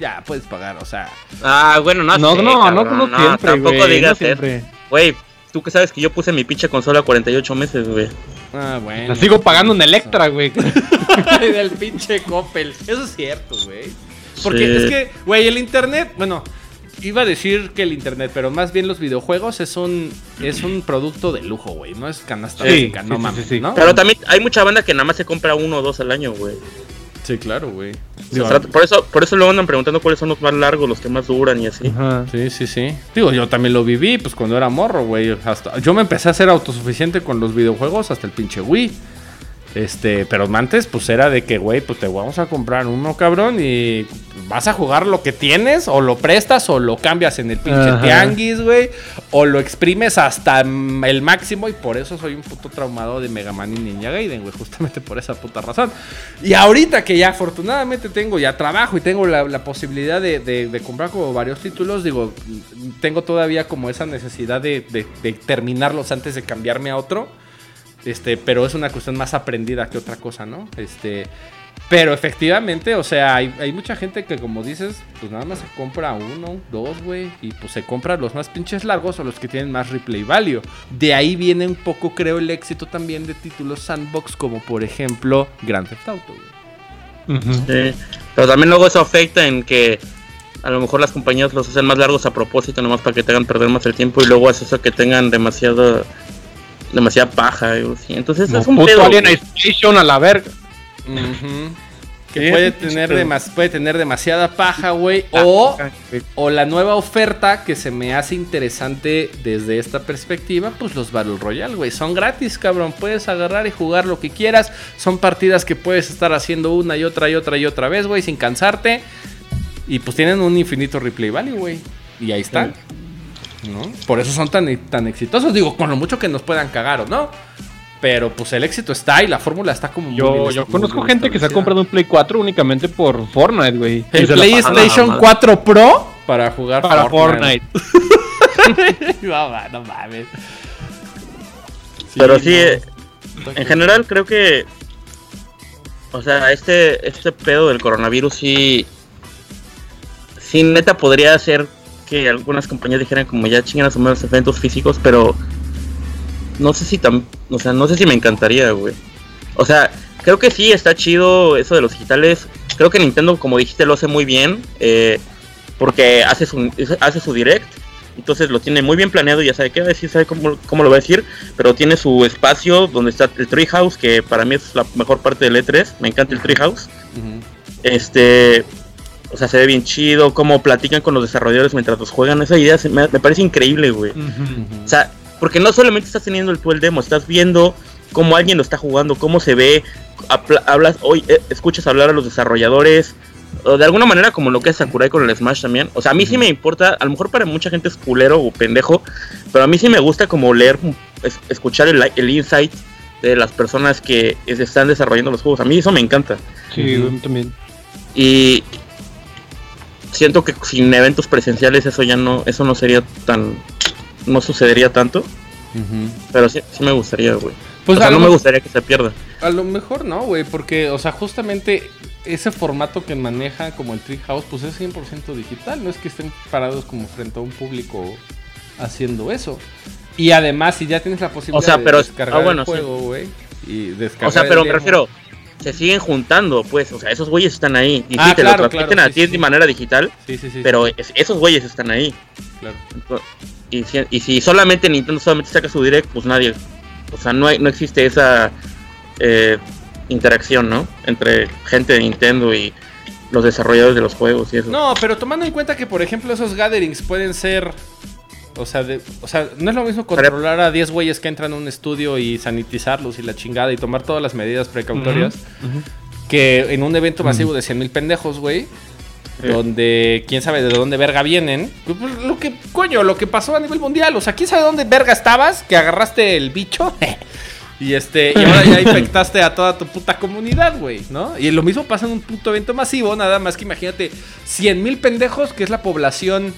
[SPEAKER 1] ya puedes pagar, o sea.
[SPEAKER 3] Ah, bueno, no
[SPEAKER 2] No,
[SPEAKER 3] sé,
[SPEAKER 2] no, no,
[SPEAKER 3] cabrón,
[SPEAKER 2] no siempre,
[SPEAKER 3] Tampoco
[SPEAKER 2] güey.
[SPEAKER 3] digas
[SPEAKER 2] No.
[SPEAKER 3] Güey, tú que sabes que yo puse mi pinche consola 48 meses, güey.
[SPEAKER 1] Ah, bueno.
[SPEAKER 2] La sigo pagando en Electra, güey.
[SPEAKER 1] del pinche Coppel. Eso es cierto, güey. Porque
[SPEAKER 3] Sí.
[SPEAKER 1] es que, güey, el internet, bueno, iba a decir que el internet, pero más bien los videojuegos es un es un producto de lujo, güey. No es canasta
[SPEAKER 2] Sí,
[SPEAKER 1] básica,
[SPEAKER 2] sí,
[SPEAKER 1] no
[SPEAKER 2] sí,
[SPEAKER 1] mames,
[SPEAKER 2] sí, sí.
[SPEAKER 1] ¿no?
[SPEAKER 3] Pero también hay mucha banda que nada más se compra uno o dos al año, güey.
[SPEAKER 1] Sí, claro, güey.
[SPEAKER 3] Por eso, por eso luego andan preguntando cuáles son los más largos, los que más duran y así.
[SPEAKER 2] Ajá.
[SPEAKER 1] Sí, sí, sí. Digo, yo también lo viví, pues cuando era morro, güey. Hasta, yo me empecé a ser autosuficiente con los videojuegos hasta el pinche Wii. Este, pero antes, pues era de que, güey, pues te vamos a comprar uno, cabrón, y vas a jugar lo que tienes, o lo prestas, o lo cambias en el pinche
[SPEAKER 2] Ajá.
[SPEAKER 1] tianguis, güey, o lo exprimes hasta el máximo, y por eso soy un puto traumado de Mega Man y Ninja Gaiden, güey, justamente por esa puta razón. Y ahorita que ya afortunadamente tengo ya trabajo y tengo la, la posibilidad de, de- de comprar como varios títulos, digo, tengo todavía como esa necesidad de- de terminarlos antes de cambiarme a otro. Este, pero es una cuestión más aprendida que otra cosa, ¿no? Este, pero efectivamente, o sea, hay, hay mucha gente que, como dices, pues nada más se compra uno, dos, güey, y pues se compra los más pinches largos o los que tienen más replay value. De ahí viene un poco, creo, el éxito también de títulos sandbox, como por ejemplo Grand Theft Auto, güey.
[SPEAKER 2] Ujú.
[SPEAKER 3] Sí. Pero también luego eso afecta en que a lo mejor las compañías los hacen más largos a propósito, nomás para que te hagan perder más el tiempo y luego hace eso que tengan demasiada demasiada paja. Entonces es un
[SPEAKER 2] puto
[SPEAKER 3] pedo.
[SPEAKER 2] Alien
[SPEAKER 3] güey.
[SPEAKER 2] Isolation a la verga.
[SPEAKER 1] Que puede tener, demas- puede tener demasiada paja, güey.
[SPEAKER 2] Ah,
[SPEAKER 1] O
[SPEAKER 2] sí.
[SPEAKER 1] O la nueva oferta que se me hace interesante desde esta perspectiva, pues los Battle Royale, güey. Son gratis, cabrón. Puedes agarrar y jugar lo que quieras. Son partidas que puedes estar haciendo una y otra y otra y otra vez, güey, sin cansarte. Y pues tienen un infinito replay value, güey. Y ahí están. ¿No? Por eso son tan, tan exitosos. Digo, con lo mucho que nos puedan cagar o no. Pero pues el éxito está y la fórmula está como muy
[SPEAKER 2] Yo,
[SPEAKER 1] bien-
[SPEAKER 2] yo
[SPEAKER 1] muy
[SPEAKER 2] conozco gente que se ha comprado un Play 4 únicamente por Fortnite, güey.
[SPEAKER 1] El PlayStation
[SPEAKER 3] madre.
[SPEAKER 1] 4 Pro para jugar
[SPEAKER 2] para Fortnite.
[SPEAKER 1] no, va, no mames.
[SPEAKER 3] Pero sí,
[SPEAKER 1] no.
[SPEAKER 3] eh, en general creo que o sea, este este pedo del coronavirus sí sí neta podría hacer que algunas compañías dijeran como ya chingan a su madre los eventos físicos, pero no sé si tan, o sea, no sé si me encantaría, güey. O sea, creo que sí está chido eso de los digitales. Creo que Nintendo, como dijiste, lo hace muy bien. eh, porque hace su, hace su direct. Entonces lo tiene muy bien planeado ya sabe qué va a decir, sabe cómo, cómo lo va a decir. Pero tiene su espacio donde está el Treehouse, que para mí es la mejor parte del E3. Me encanta el Treehouse.
[SPEAKER 1] Ujú.
[SPEAKER 3] Este. O sea, se ve bien chido. Cómo platican con los desarrolladores mientras los juegan. Esa idea se me, me parece increíble, güey. O sea, porque no solamente estás teniendo el tú el demo, estás viendo cómo alguien lo está jugando, cómo se ve, hablas, hoy escuchas hablar a los desarrolladores, o de alguna manera como lo que es Sakurai con el Smash también. O sea, a mí sí me importa, a lo mejor para mucha gente es culero o pendejo, pero a mí sí me gusta como leer, es- escuchar el, el insight de las personas que es- están desarrollando los juegos. A mí eso me encanta.
[SPEAKER 2] Sí,
[SPEAKER 1] Ujú.
[SPEAKER 2] güey, también.
[SPEAKER 3] Y siento que sin eventos presenciales eso ya no, eso no sería tan, no sucedería tanto. Pero sí, sí me gustaría, güey.
[SPEAKER 1] Pues
[SPEAKER 3] o sea,
[SPEAKER 1] a,
[SPEAKER 3] no
[SPEAKER 1] lo
[SPEAKER 3] me
[SPEAKER 1] mejor-
[SPEAKER 3] gustaría que se pierda.
[SPEAKER 1] a lo mejor no, güey, porque, o sea, justamente ese formato que maneja como el Treehouse, pues es 100% digital, no es que estén parados como frente a un público haciendo eso. Y además, si ya tienes la posibilidad
[SPEAKER 3] O sea,
[SPEAKER 1] de descargar
[SPEAKER 3] ah, bueno,
[SPEAKER 1] el juego, güey, y descargar
[SPEAKER 3] O sea, pero me refiero, se siguen juntando, pues. O sea, esos güeyes están ahí. Y
[SPEAKER 1] Ah,
[SPEAKER 3] sí, te
[SPEAKER 1] claro,
[SPEAKER 3] lo transmiten
[SPEAKER 1] claro,
[SPEAKER 3] a ti
[SPEAKER 1] sí,
[SPEAKER 3] de manera digital,
[SPEAKER 1] Sí, sí, sí.
[SPEAKER 3] pero es- esos güeyes están ahí.
[SPEAKER 1] claro.
[SPEAKER 3] Y si, y si solamente Nintendo solamente saca su direct, pues nadie. O sea, no, hay, no existe esa eh, interacción, ¿no? Entre gente de Nintendo y los desarrolladores de los juegos y eso.
[SPEAKER 1] No, pero tomando en cuenta que, por ejemplo, esos gatherings pueden ser. O sea, de- o sea, no es lo mismo controlar a 10 güeyes que entran a un estudio y sanitizarlos y la chingada y tomar todas las medidas precautorias que en un evento masivo de 100 mil pendejos, güey.
[SPEAKER 3] Sí.
[SPEAKER 1] Donde quién sabe de dónde verga vienen. Pues, pues, lo que, coño, lo que pasó a nivel mundial. O sea, quién sabe de dónde verga estabas, que agarraste el bicho. Y este, y ahora ya infectaste a toda tu puta comunidad, güey, ¿no? Y lo mismo pasa en un puto evento masivo, nada más que imagínate 100 mil pendejos, que es la población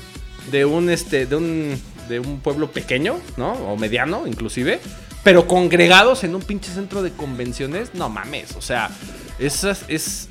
[SPEAKER 1] de un este, de un, de un pueblo pequeño, ¿no? O mediano, inclusive. Pero congregados en un pinche centro de convenciones, no mames, o sea, esas es.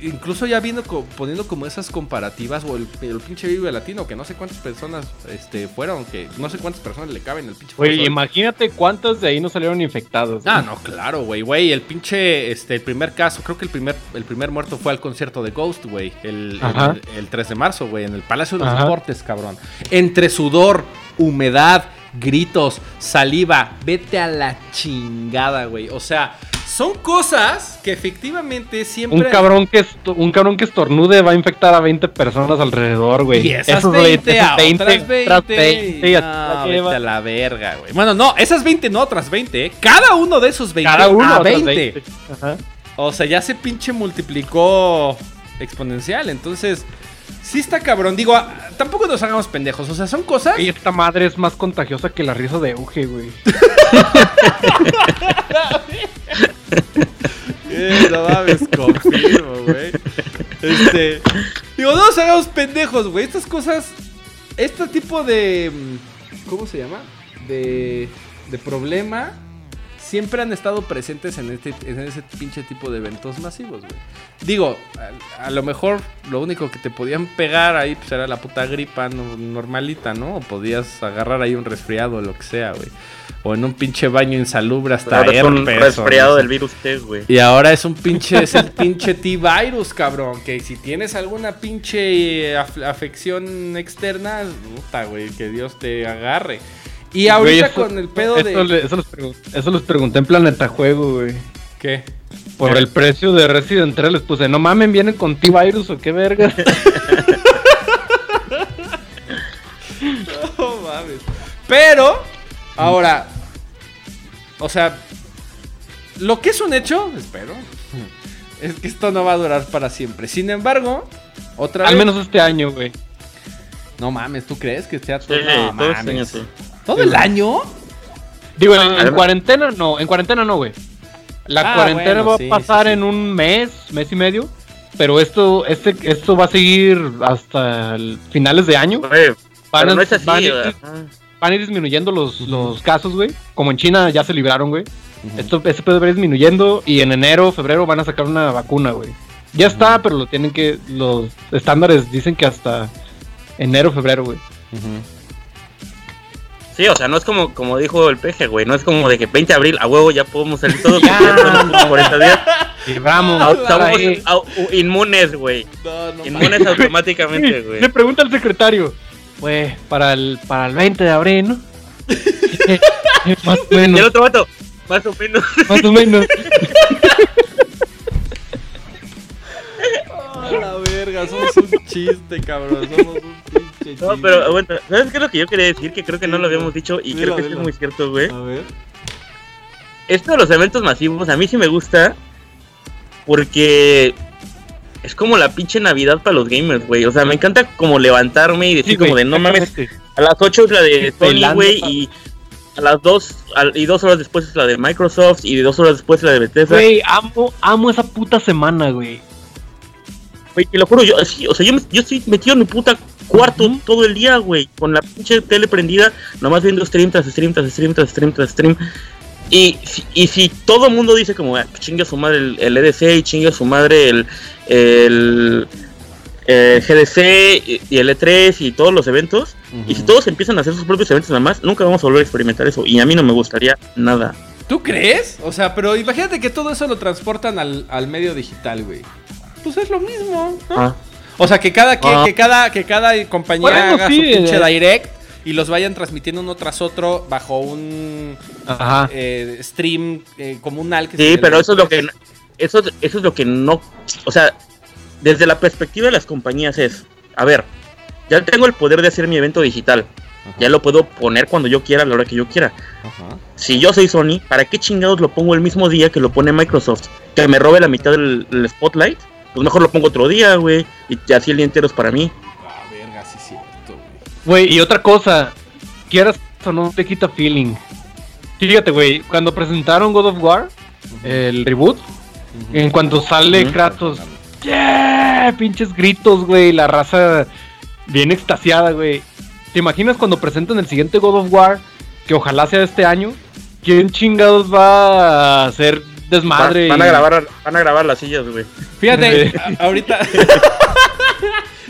[SPEAKER 1] Incluso ya viendo, poniendo como esas comparativas, o el, el pinche Vive Latino, que no sé cuántas personas este, fueron, que no sé cuántas personas le caben el pinche
[SPEAKER 2] Güey, imagínate cuántos de ahí no salieron infectados.
[SPEAKER 1] Ah, no, claro, güey, güey. El pinche, este, el primer caso, creo que el primer, el primer muerto fue al concierto de Ghost, güey. El, el, el 3 de marzo, güey, en el Palacio de los
[SPEAKER 2] Ajá.
[SPEAKER 1] Deportes, cabrón. Entre sudor, humedad, gritos, saliva. Vete a la chingada, güey. O sea, son cosas que efectivamente siempre.
[SPEAKER 2] Un cabrón que un cabrón que estornude va a infectar a 20 personas alrededor, güey.
[SPEAKER 1] Y esas
[SPEAKER 2] Esos
[SPEAKER 1] 20, a
[SPEAKER 2] 20,
[SPEAKER 1] otras 20.
[SPEAKER 2] tras 20, y así
[SPEAKER 1] no, vete a la verga, güey. Bueno, no, esas 20 no, otras 20. ¿eh? Cada uno de esos 20
[SPEAKER 2] Cada uno
[SPEAKER 1] a
[SPEAKER 2] otras
[SPEAKER 1] 20.
[SPEAKER 2] Ajá.
[SPEAKER 1] O sea, ya se pinche multiplicó exponencial. Entonces, sí está cabrón. Digo, ah, tampoco nos hagamos pendejos. O sea, son cosas.
[SPEAKER 2] Y esta madre es más contagiosa que la risa de Euge, güey.
[SPEAKER 1] Eh, no mames, confirmo, güey. Este. Digo, no nos hagamos pendejos, güey. Estas cosas. Este tipo de. mm, ¿Cómo se llama? De. De problema. Siempre han estado presentes en, este, en ese pinche tipo de eventos masivos, güey. Digo, a, a lo mejor lo único que te podían pegar ahí pues era la puta gripa no- normalita, ¿no? O podías agarrar ahí un resfriado o lo que sea, güey. O en un pinche baño insalubre hasta
[SPEAKER 3] Ahora es un resfriado
[SPEAKER 1] no
[SPEAKER 3] del virus T, güey.
[SPEAKER 1] Y ahora es un pinche, es el pinche T-Virus, cabrón. Que si tienes alguna pinche eh, af- afección externa, puta, güey, que Dios te agarre. Y ahorita
[SPEAKER 2] Güey, eso-
[SPEAKER 1] con el pedo
[SPEAKER 2] eso,
[SPEAKER 1] de.
[SPEAKER 2] eso, les pregun- eso les pregunté en Planeta Juego, güey.
[SPEAKER 1] ¿Qué?
[SPEAKER 2] Por el precio de Resident 3 les puse, no mamen, vienen con T-Virus o qué verga.
[SPEAKER 1] No mames. Pero, ahora. O sea. Lo que es un hecho, espero. Es que esto no va a durar para siempre. Sin embargo, otra
[SPEAKER 2] Al
[SPEAKER 1] vez.
[SPEAKER 2] menos este año, güey.
[SPEAKER 1] No mames, ¿tú crees que sea
[SPEAKER 3] Sí,
[SPEAKER 1] todo? No
[SPEAKER 3] este
[SPEAKER 1] mames.
[SPEAKER 3] sí.
[SPEAKER 1] ¿Todo el año?
[SPEAKER 2] Digo, en, en
[SPEAKER 3] Además-
[SPEAKER 2] cuarentena no, en cuarentena no, güey. La
[SPEAKER 1] Ah,
[SPEAKER 2] cuarentena
[SPEAKER 1] bueno,
[SPEAKER 2] va
[SPEAKER 1] sí,
[SPEAKER 2] a pasar
[SPEAKER 1] sí, sí.
[SPEAKER 2] en un mes, mes y medio. Pero esto, este, esto va a seguir hasta el finales de año.
[SPEAKER 3] Güey,
[SPEAKER 2] Van
[SPEAKER 3] pero
[SPEAKER 2] a-
[SPEAKER 3] no es así,
[SPEAKER 2] van a ir-
[SPEAKER 3] ¿verdad?
[SPEAKER 2] van a ir disminuyendo los, los casos, güey. Como en China ya se libraron, güey. Esto este puede ir disminuyendo y en enero, febrero van a sacar una vacuna, güey. Ya está, pero lo tienen que los estándares dicen que hasta enero, febrero, güey.
[SPEAKER 3] Sí, o sea, no es como, como dijo el peje, güey. No es como de que 20 de abril a huevo ya podemos salir todos.
[SPEAKER 2] Ya.
[SPEAKER 3] ya son los 40 días.
[SPEAKER 2] Libramos.
[SPEAKER 3] Au-
[SPEAKER 2] ahora,
[SPEAKER 3] Estamos inmunes, güey.
[SPEAKER 1] No, no
[SPEAKER 3] Inmunes automáticamente, güey.
[SPEAKER 2] Le pregunta al secretario, pues, para el, para el 20 de abril, ¿no? más o
[SPEAKER 3] Y el
[SPEAKER 2] menos,
[SPEAKER 3] otro vato, más o menos.
[SPEAKER 2] más o menos.
[SPEAKER 1] A la verga, somos un chiste, cabrón. Somos un.
[SPEAKER 3] No, pero aguanta. ¿Sabes qué es lo que yo quería decir? Que creo que no lo habíamos dicho y
[SPEAKER 1] Dilo,
[SPEAKER 3] creo que es muy cierto, güey.
[SPEAKER 1] A ver.
[SPEAKER 3] Esto de los eventos masivos a mí sí me gusta porque es como la pinche Navidad para los gamers, güey. O sea, me encanta como levantarme y decir
[SPEAKER 2] Sí,
[SPEAKER 3] como de no mames, a las 8 es la de Sony, güey, y a las 2 al- y dos horas después es la de Microsoft y dos horas después es la de Bethesda.
[SPEAKER 2] Güey, amo, amo esa puta semana, güey.
[SPEAKER 3] Güey, te lo juro, yo, sí, o sea, yo, me- yo estoy metido en mi puta cuarto todo el día, güey, con la pinche tele prendida, nomás viendo stream tras stream tras stream tras stream tras stream. Y, si- y si todo el mundo dice como, "Ah, chingue a su madre el, el EDC y chingue a su madre el, el, eh, GDC y, y el E3 y todos los eventos, y si todos empiezan a hacer sus propios eventos nada más, nunca vamos a volver a experimentar eso. Y a mí no me gustaría nada.
[SPEAKER 1] ¿Tú crees? O sea, pero imagínate que todo eso lo transportan al, al medio digital, güey. Pues es lo mismo, ¿no?
[SPEAKER 3] Ah.
[SPEAKER 1] O sea, que cada, que,
[SPEAKER 3] Ah.
[SPEAKER 1] que cada, que cada compañía
[SPEAKER 2] Bueno,
[SPEAKER 1] haga
[SPEAKER 2] sí,
[SPEAKER 1] su pinche
[SPEAKER 2] eh.
[SPEAKER 1] direct y los vayan transmitiendo uno tras otro bajo un
[SPEAKER 2] Ajá.
[SPEAKER 1] eh, stream eh, comunal. Que
[SPEAKER 3] Sí, pero eso es lo que eso, eso es lo que no, o sea, desde la perspectiva de las compañías es, a ver, ya tengo el poder de hacer mi evento digital,
[SPEAKER 1] Ajá,
[SPEAKER 3] ya lo puedo poner cuando yo quiera, a la hora que yo quiera.
[SPEAKER 1] ajá.
[SPEAKER 3] Si yo soy Sony, ¿para qué chingados lo pongo el mismo día que lo pone Microsoft? Que me robe la mitad del, del spotlight, pues mejor lo pongo otro día, güey, y así el día entero es para mí.
[SPEAKER 1] Ah, verga, sí, cierto, güey.
[SPEAKER 2] Güey, y otra cosa, quieras o no te quita feeling. Fíjate, güey, cuando presentaron God of War, el reboot, en cuanto sale. Kratos, ¡yeah! Pinches gritos, güey, la raza bien extasiada, güey. ¿Te imaginas cuando presentan el siguiente God of War, que ojalá sea este año? ¿Quién chingados va a hacer desmadre?
[SPEAKER 3] van, a
[SPEAKER 2] y-
[SPEAKER 3] grabar, van a grabar las sillas, güey.
[SPEAKER 1] Fíjate, a- ahorita.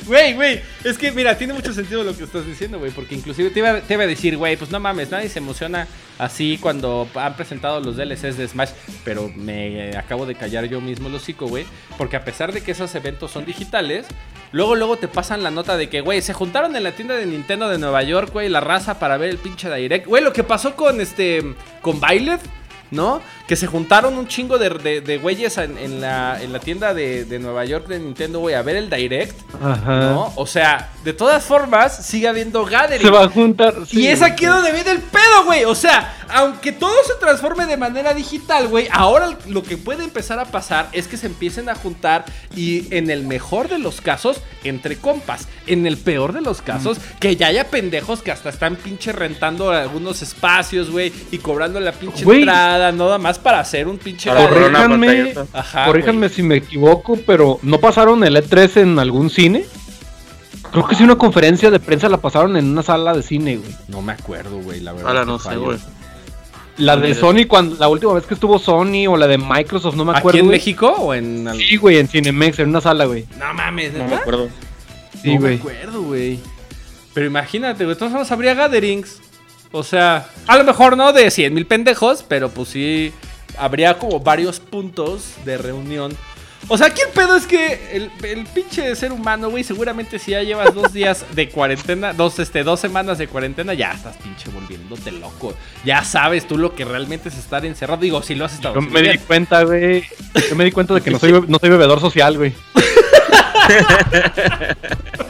[SPEAKER 1] Güey, güey, es que mira, tiene mucho sentido lo que estás diciendo, güey, porque inclusive te iba, te iba a decir, güey, pues no mames, nadie se emociona así cuando han presentado los DLCs de Smash, pero me eh, acabo de callar yo mismo el hocico, güey, porque a pesar de que esos eventos son digitales, luego luego te pasan la nota de que, güey, se juntaron en la tienda de Nintendo de Nueva York, güey, la raza para ver el pinche Direct. Güey, lo que pasó con este con Byleth ¿no? Que se juntaron un chingo de, de, de güeyes en, en la, en la tienda de, de Nueva York de Nintendo, güey, a ver el Direct,
[SPEAKER 2] Ajá.
[SPEAKER 1] ¿no? O sea, de todas formas, sigue habiendo gathering.
[SPEAKER 2] Se va a juntar. sí,
[SPEAKER 1] y es aquí donde viene el pedo, güey. O sea, aunque todo se transforme de manera digital, güey, ahora lo que puede empezar a pasar es que se empiecen a juntar y en el mejor de los casos, entre compas. En el peor de los casos, que ya haya pendejos que hasta están pinche rentando algunos espacios, güey, y cobrando la pinche
[SPEAKER 2] Güey.
[SPEAKER 1] entrada, nada más para hacer un pinche
[SPEAKER 2] Corríjanme.
[SPEAKER 1] Ajá,
[SPEAKER 2] corríjanme si me equivoco, pero ¿no pasaron el E3 en algún cine? Creo que sí, una conferencia de prensa la pasaron en una sala de cine, güey.
[SPEAKER 1] No me acuerdo, güey, la verdad.
[SPEAKER 3] Ahora no sé, güey.
[SPEAKER 2] La de. Sony, cuando la última vez que estuvo Sony o la de Microsoft, no me acuerdo.
[SPEAKER 1] ¿Aquí en. México o en.? al-
[SPEAKER 2] Sí, güey, en Cinemex, en una sala, güey.
[SPEAKER 1] No mames,
[SPEAKER 3] No me acuerdo.
[SPEAKER 2] Sí,
[SPEAKER 1] no
[SPEAKER 2] güey.
[SPEAKER 1] me acuerdo, güey. Pero imagínate, güey. Todas formas habría gatherings. O sea, a lo mejor no de 100 mil pendejos, pero pues sí habría como varios puntos de reunión. O sea, aquí el pedo es que el, el pinche ser humano, güey, seguramente si ya llevas dos días de cuarentena, dos, este, dos semanas de cuarentena, ya estás pinche volviéndote loco. Ya sabes tú lo que realmente es estar encerrado. Digo, si lo has estado
[SPEAKER 2] Yo me di cuenta, güey. Yo me di cuenta de que no soy, no soy bebedor social, güey.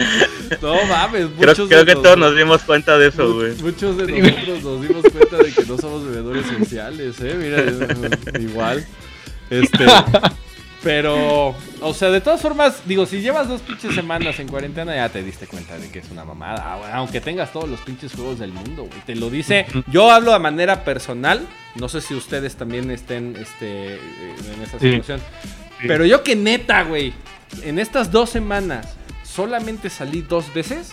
[SPEAKER 1] No mames,
[SPEAKER 3] Creo,
[SPEAKER 1] muchos
[SPEAKER 3] creo
[SPEAKER 1] de
[SPEAKER 3] que todos nos dimos cuenta de eso, güey.
[SPEAKER 1] Muchos de nosotros nos dimos cuenta de que no somos bebedores sociales, ¿eh? Mira, igual. Este. Pero, o sea, de todas formas, digo, si llevas dos pinches semanas en cuarentena, ya te diste cuenta de que es una mamada. güey. Aunque tengas todos los pinches juegos del mundo, güey. Te lo dice. Yo hablo de manera personal. No sé si ustedes también estén este, eh, en esa
[SPEAKER 2] Sí.
[SPEAKER 1] situación.
[SPEAKER 2] Sí.
[SPEAKER 1] Pero yo que neta, güey, en estas dos semanas solamente salí dos veces.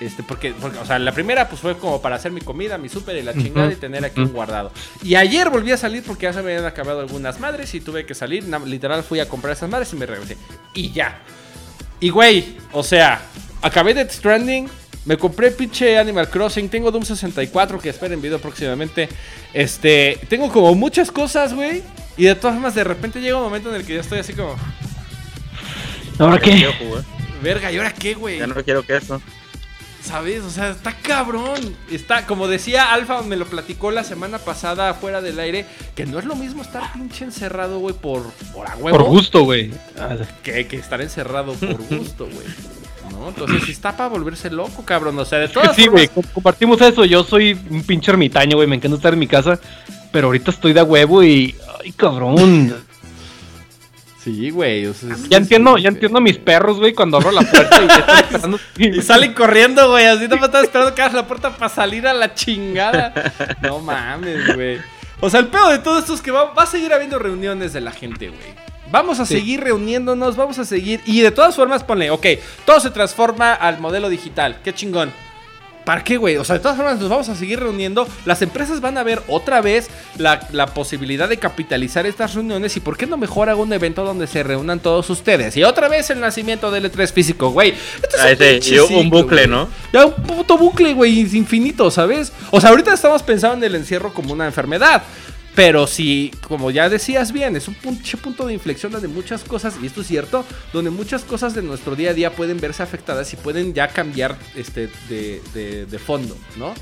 [SPEAKER 1] Este, porque, porque, o sea, la primera pues fue como para hacer mi comida, mi súper y la chingada y tener aquí un guardado. Y ayer volví a salir porque ya se me habían acabado algunas madres y tuve que salir. na- literal fui a comprar esas madres y me regresé. Y ya. Y güey, o sea, acabé Death Stranding. Me compré pinche Animal Crossing. Tengo Doom 64 que esperen video próximamente. Este, tengo como muchas cosas, güey. Y de todas formas, de repente llega un momento en el que yo estoy así como,
[SPEAKER 2] ¿Ahora
[SPEAKER 3] Ya
[SPEAKER 2] qué?
[SPEAKER 1] Verga, ¿y ahora qué, güey?
[SPEAKER 3] Ya no quiero que eso.
[SPEAKER 1] ¿Sabes? O sea, está cabrón. Está, como decía Alfa, me lo platicó la semana pasada fuera del aire, que no es lo mismo estar pinche encerrado, güey, por, por a huevo.
[SPEAKER 2] Por gusto, güey.
[SPEAKER 1] Que, que estar encerrado por gusto, güey. ¿No? Entonces, sí está para volverse loco, cabrón. O sea, de todas
[SPEAKER 2] Sí, güey,
[SPEAKER 1] formas-
[SPEAKER 2] compartimos eso. Yo soy un pinche ermitaño, güey. Me encanta estar en mi casa. Pero ahorita estoy de a huevo y. Ay, cabrón.
[SPEAKER 1] Sí, güey. o sea, es-
[SPEAKER 2] Ya entiendo, ya entiendo a mis perros, güey, cuando abro la puerta y ya están esperando.
[SPEAKER 1] Y salen corriendo, güey. Así no me estaba esperando que abras la puerta para salir a la chingada. No mames, güey. O sea, el pedo de todo esto es que va, va a seguir habiendo reuniones de la gente, güey. Vamos a
[SPEAKER 2] Sí.
[SPEAKER 1] seguir reuniéndonos, vamos a seguir. Y de todas formas, ponle, ok, todo se transforma al modelo digital. Qué chingón. ¿Para qué, güey? O sea, de todas formas nos vamos a seguir reuniendo. Las empresas van a ver otra vez la, la posibilidad de capitalizar estas reuniones. ¿Y por qué no mejor hago un evento donde se reúnan todos ustedes? Y otra vez el nacimiento del E3 físico, güey. Esto es un
[SPEAKER 3] y un bucle. ¿no?
[SPEAKER 1] Ya un puto bucle, güey, infinito, ¿sabes? O sea, ahorita estamos pensando en el encierro como una enfermedad. Pero si, como ya decías bien, es un pinche punto de inflexión donde muchas cosas, y esto es cierto, donde muchas cosas de nuestro día a día pueden verse afectadas y pueden ya cambiar este, de, de- de fondo, ¿no?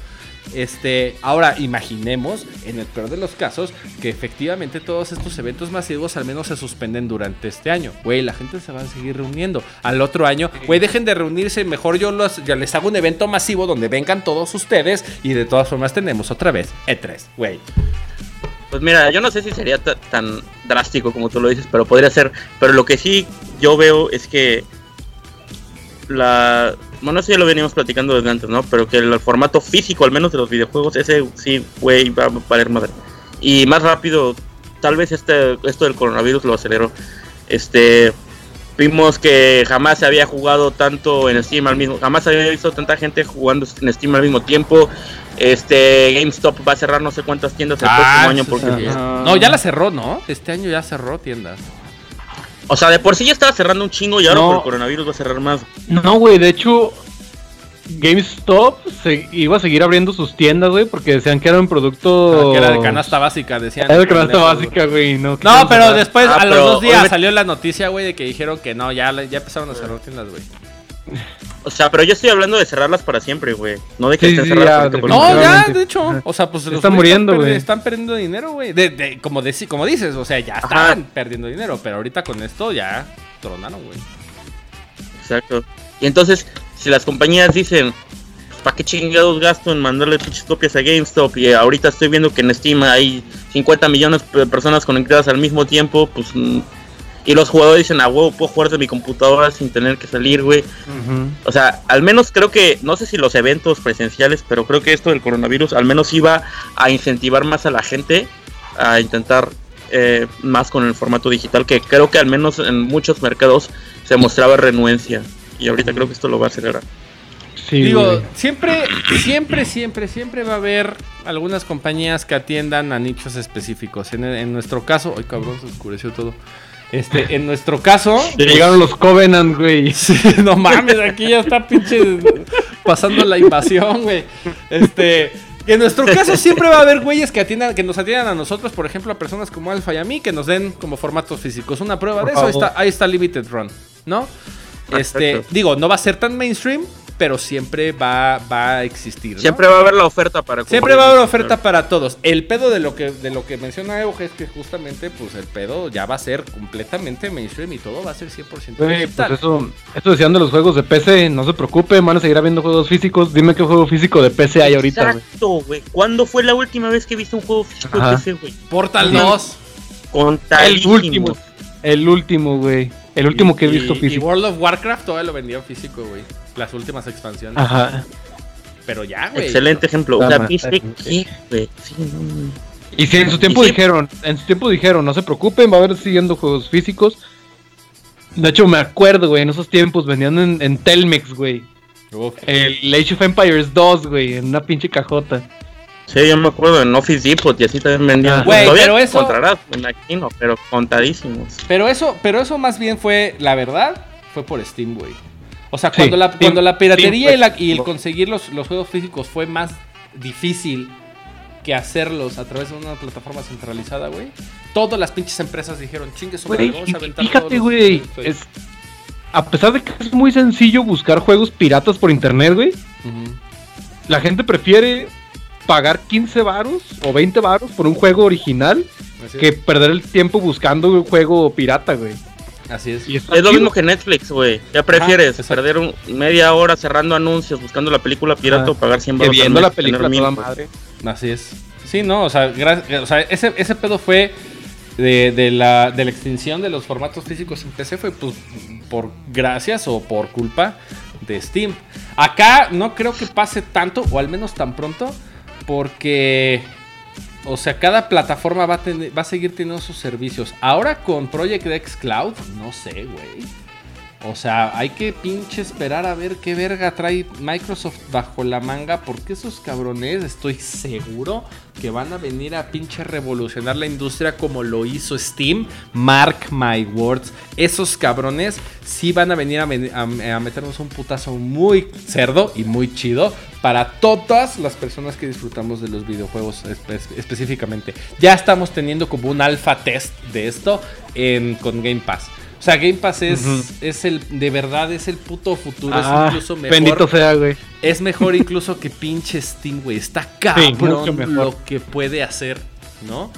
[SPEAKER 1] Este, ahora imaginemos, en el peor de los casos, que efectivamente todos estos eventos masivos al menos se suspenden durante este año. Güey, la gente se va a seguir reuniendo. Al otro año, güey, dejen de reunirse. Mejor yo los, ya les hago un evento masivo donde vengan todos ustedes. Y de todas formas tenemos otra vez E3, güey.
[SPEAKER 3] Pues mira, yo no sé si sería ta- tan drástico como tú lo dices, pero podría ser. Pero lo que sí yo veo es que la... Bueno, eso ya lo veníamos platicando desde antes, ¿no? Pero que el formato físico, al menos de los videojuegos, ese sí, güey, va a valer madre. Y más rápido, tal vez este, esto del coronavirus lo aceleró. Este... Vimos que jamás se había jugado tanto en Steam al mismo, jamás había visto tanta gente jugando en Steam al mismo tiempo. Este GameStop va a cerrar no sé cuántas tiendas el próximo año porque.
[SPEAKER 1] No, ya la cerró, ¿no? Este año ya cerró tiendas.
[SPEAKER 3] O sea, de por sí ya estaba cerrando un chingo y ahora
[SPEAKER 2] No.
[SPEAKER 3] por el coronavirus va a cerrar más.
[SPEAKER 2] No, güey, de hecho, GameStop se iba a seguir abriendo sus tiendas, güey, porque decían que era un producto.
[SPEAKER 1] Ah, que era de canasta básica, decían.
[SPEAKER 2] Era de canasta básica, güey. No,
[SPEAKER 1] No, pero
[SPEAKER 2] cerrar.
[SPEAKER 1] después,
[SPEAKER 3] Ah,
[SPEAKER 1] a los
[SPEAKER 3] pero
[SPEAKER 1] dos días,
[SPEAKER 3] obviamente-
[SPEAKER 1] salió la noticia, güey, de que dijeron que no, ya, ya empezaron a cerrar tiendas, güey.
[SPEAKER 3] O sea, pero yo estoy hablando de cerrarlas para siempre, güey. No de que
[SPEAKER 2] Sí,
[SPEAKER 3] estén
[SPEAKER 2] sí,
[SPEAKER 3] cerradas
[SPEAKER 2] ya,
[SPEAKER 1] No, ya, de hecho. O sea, pues los
[SPEAKER 2] Están muriendo, güey.
[SPEAKER 1] Están perdiendo dinero, güey. De, de- como, deci- como dices, o sea, ya
[SPEAKER 3] Ajá.
[SPEAKER 1] estaban perdiendo dinero. Pero ahorita con esto ya tronaron, güey.
[SPEAKER 3] Exacto. Y entonces, si las compañías dicen, ¿para qué chingados gasto en mandarle pinches copias a GameStop? Y ahorita estoy viendo que en Steam hay 50 millones de personas conectadas al mismo tiempo, pues... Y los jugadores dicen, a huevo, puedo jugar de mi computadora sin tener que salir, güey. O sea, al menos creo que, no sé si los eventos presenciales, pero creo que esto del coronavirus al menos iba a incentivar más a la gente a intentar eh, más con el formato digital, que creo que al menos en muchos mercados se mostraba renuencia. Y ahorita creo que esto lo va a acelerar.
[SPEAKER 2] Sí,
[SPEAKER 1] Digo,
[SPEAKER 2] güey.
[SPEAKER 1] siempre, siempre, siempre, siempre va a haber algunas compañías que atiendan a nichos específicos. En, en nuestro caso, ay cabrón, se oscureció todo. Este, en nuestro caso,
[SPEAKER 2] Ya llegaron los Covenant, güey.
[SPEAKER 1] Sí, no mames, aquí ya está pinche pasando la invasión, güey. Este, en nuestro caso siempre va a haber güeyes que atiendan, que nos atiendan a nosotros, por ejemplo, a personas como Alfa y a mí, que nos den como formatos físicos. Una prueba
[SPEAKER 2] Por
[SPEAKER 1] de eso, ahí está, ahí está Limited Run, ¿no? Este, digo, no va a ser tan mainstream, pero siempre va, va a existir. ¿no?
[SPEAKER 3] Siempre va a haber la oferta para
[SPEAKER 1] Siempre va a haber oferta para todos. El pedo de lo que de lo que menciona Euge es que justamente pues el pedo ya va a ser completamente mainstream y todo va a ser 100%
[SPEAKER 2] Güey,
[SPEAKER 1] digital.
[SPEAKER 2] pues eso, eso decían de los juegos de PC, no se preocupen, van a seguir habiendo juegos físicos. Dime qué juego físico de PC hay ahorita.
[SPEAKER 3] Exacto, güey. ¿Cuándo fue la última vez que viste un juego físico
[SPEAKER 2] Ajá.
[SPEAKER 3] de PC, güey?
[SPEAKER 1] Portal
[SPEAKER 2] Ajá.
[SPEAKER 1] 2.
[SPEAKER 2] El último, el último, güey. El último que he visto
[SPEAKER 1] Y- Y
[SPEAKER 2] físico.
[SPEAKER 1] World of Warcraft todavía lo vendía físico, güey. Las últimas expansiones.
[SPEAKER 2] Ajá.
[SPEAKER 1] Pero ya, güey.
[SPEAKER 3] Excelente ejemplo. O sea, ¿viste qué, güey? Sí, no.
[SPEAKER 2] Y si en su tiempo dijeron, en su tiempo dijeron, no se preocupen, va a haber siguiendo juegos físicos. De hecho, me acuerdo, güey, en esos tiempos venían en, en Telmex, güey. El Age of Empires 2, güey, en una pinche cajota.
[SPEAKER 3] Sí, yo me acuerdo en Office Depot y así también vendían.
[SPEAKER 2] Ah.
[SPEAKER 1] Güey,
[SPEAKER 3] Todavía
[SPEAKER 1] pero eso-
[SPEAKER 3] encontrarás, me imagino, pero contadísimos.
[SPEAKER 1] Pero eso, pero eso más bien fue, la verdad, fue por Steam, güey. O sea,
[SPEAKER 2] Sí,
[SPEAKER 1] cuando, la, cuando la piratería
[SPEAKER 2] Steam,
[SPEAKER 1] y, la- y el
[SPEAKER 2] pues,
[SPEAKER 1] conseguir los, los juegos físicos fue más difícil que hacerlos a través de una plataforma centralizada, güey. Todas las pinches empresas dijeron, chingue su madre,
[SPEAKER 2] Güey,
[SPEAKER 1] vamos a aventar
[SPEAKER 2] fíjate, güey. A pesar de que es muy sencillo buscar juegos piratas por internet, güey, la gente prefiere pagar 15 varos o 20 varos por un juego original que perder el tiempo buscando un juego pirata, güey.
[SPEAKER 1] Así es.
[SPEAKER 2] Y
[SPEAKER 3] Es lo mismo que Netflix, güey. ¿Qué prefieres? ¿Perder un- media hora cerrando anuncios buscando la película pirata
[SPEAKER 2] Ajá.
[SPEAKER 3] o pagar 100
[SPEAKER 2] que
[SPEAKER 3] baros
[SPEAKER 2] viendo la película toda madre.
[SPEAKER 1] Así es. Sí, no, o sea, gra- o sea, ese, ese pedo fue de, de la, de la extinción de los formatos físicos en PC fue pues por gracias o por culpa de Steam. Acá no creo que pase tanto, o al menos tan pronto, porque, o sea, cada plataforma va a, seguir teniendo sus servicios. Ahora con Project X Cloud, no sé, güey. O sea, hay que pinche esperar a ver qué verga trae Microsoft bajo la manga. Porque esos cabrones, estoy seguro que van a venir a pinche revolucionar la industria como lo hizo Steam. Mark my words. Esos cabrones sí van a venir a, meternos un putazo muy cerdo y muy chido para todas las personas que disfrutamos de los videojuegos espe- específicamente. Ya estamos teniendo como un alfa test de esto con Game Pass. O sea, Game Pass es, es el, de verdad es el puto futuro,
[SPEAKER 2] Ah,
[SPEAKER 1] es incluso mejor.
[SPEAKER 2] bendito sea, güey.
[SPEAKER 1] Es mejor incluso que pinche Steam, güey. Está cabrón
[SPEAKER 2] mejor.
[SPEAKER 1] lo que puede hacer, ¿no?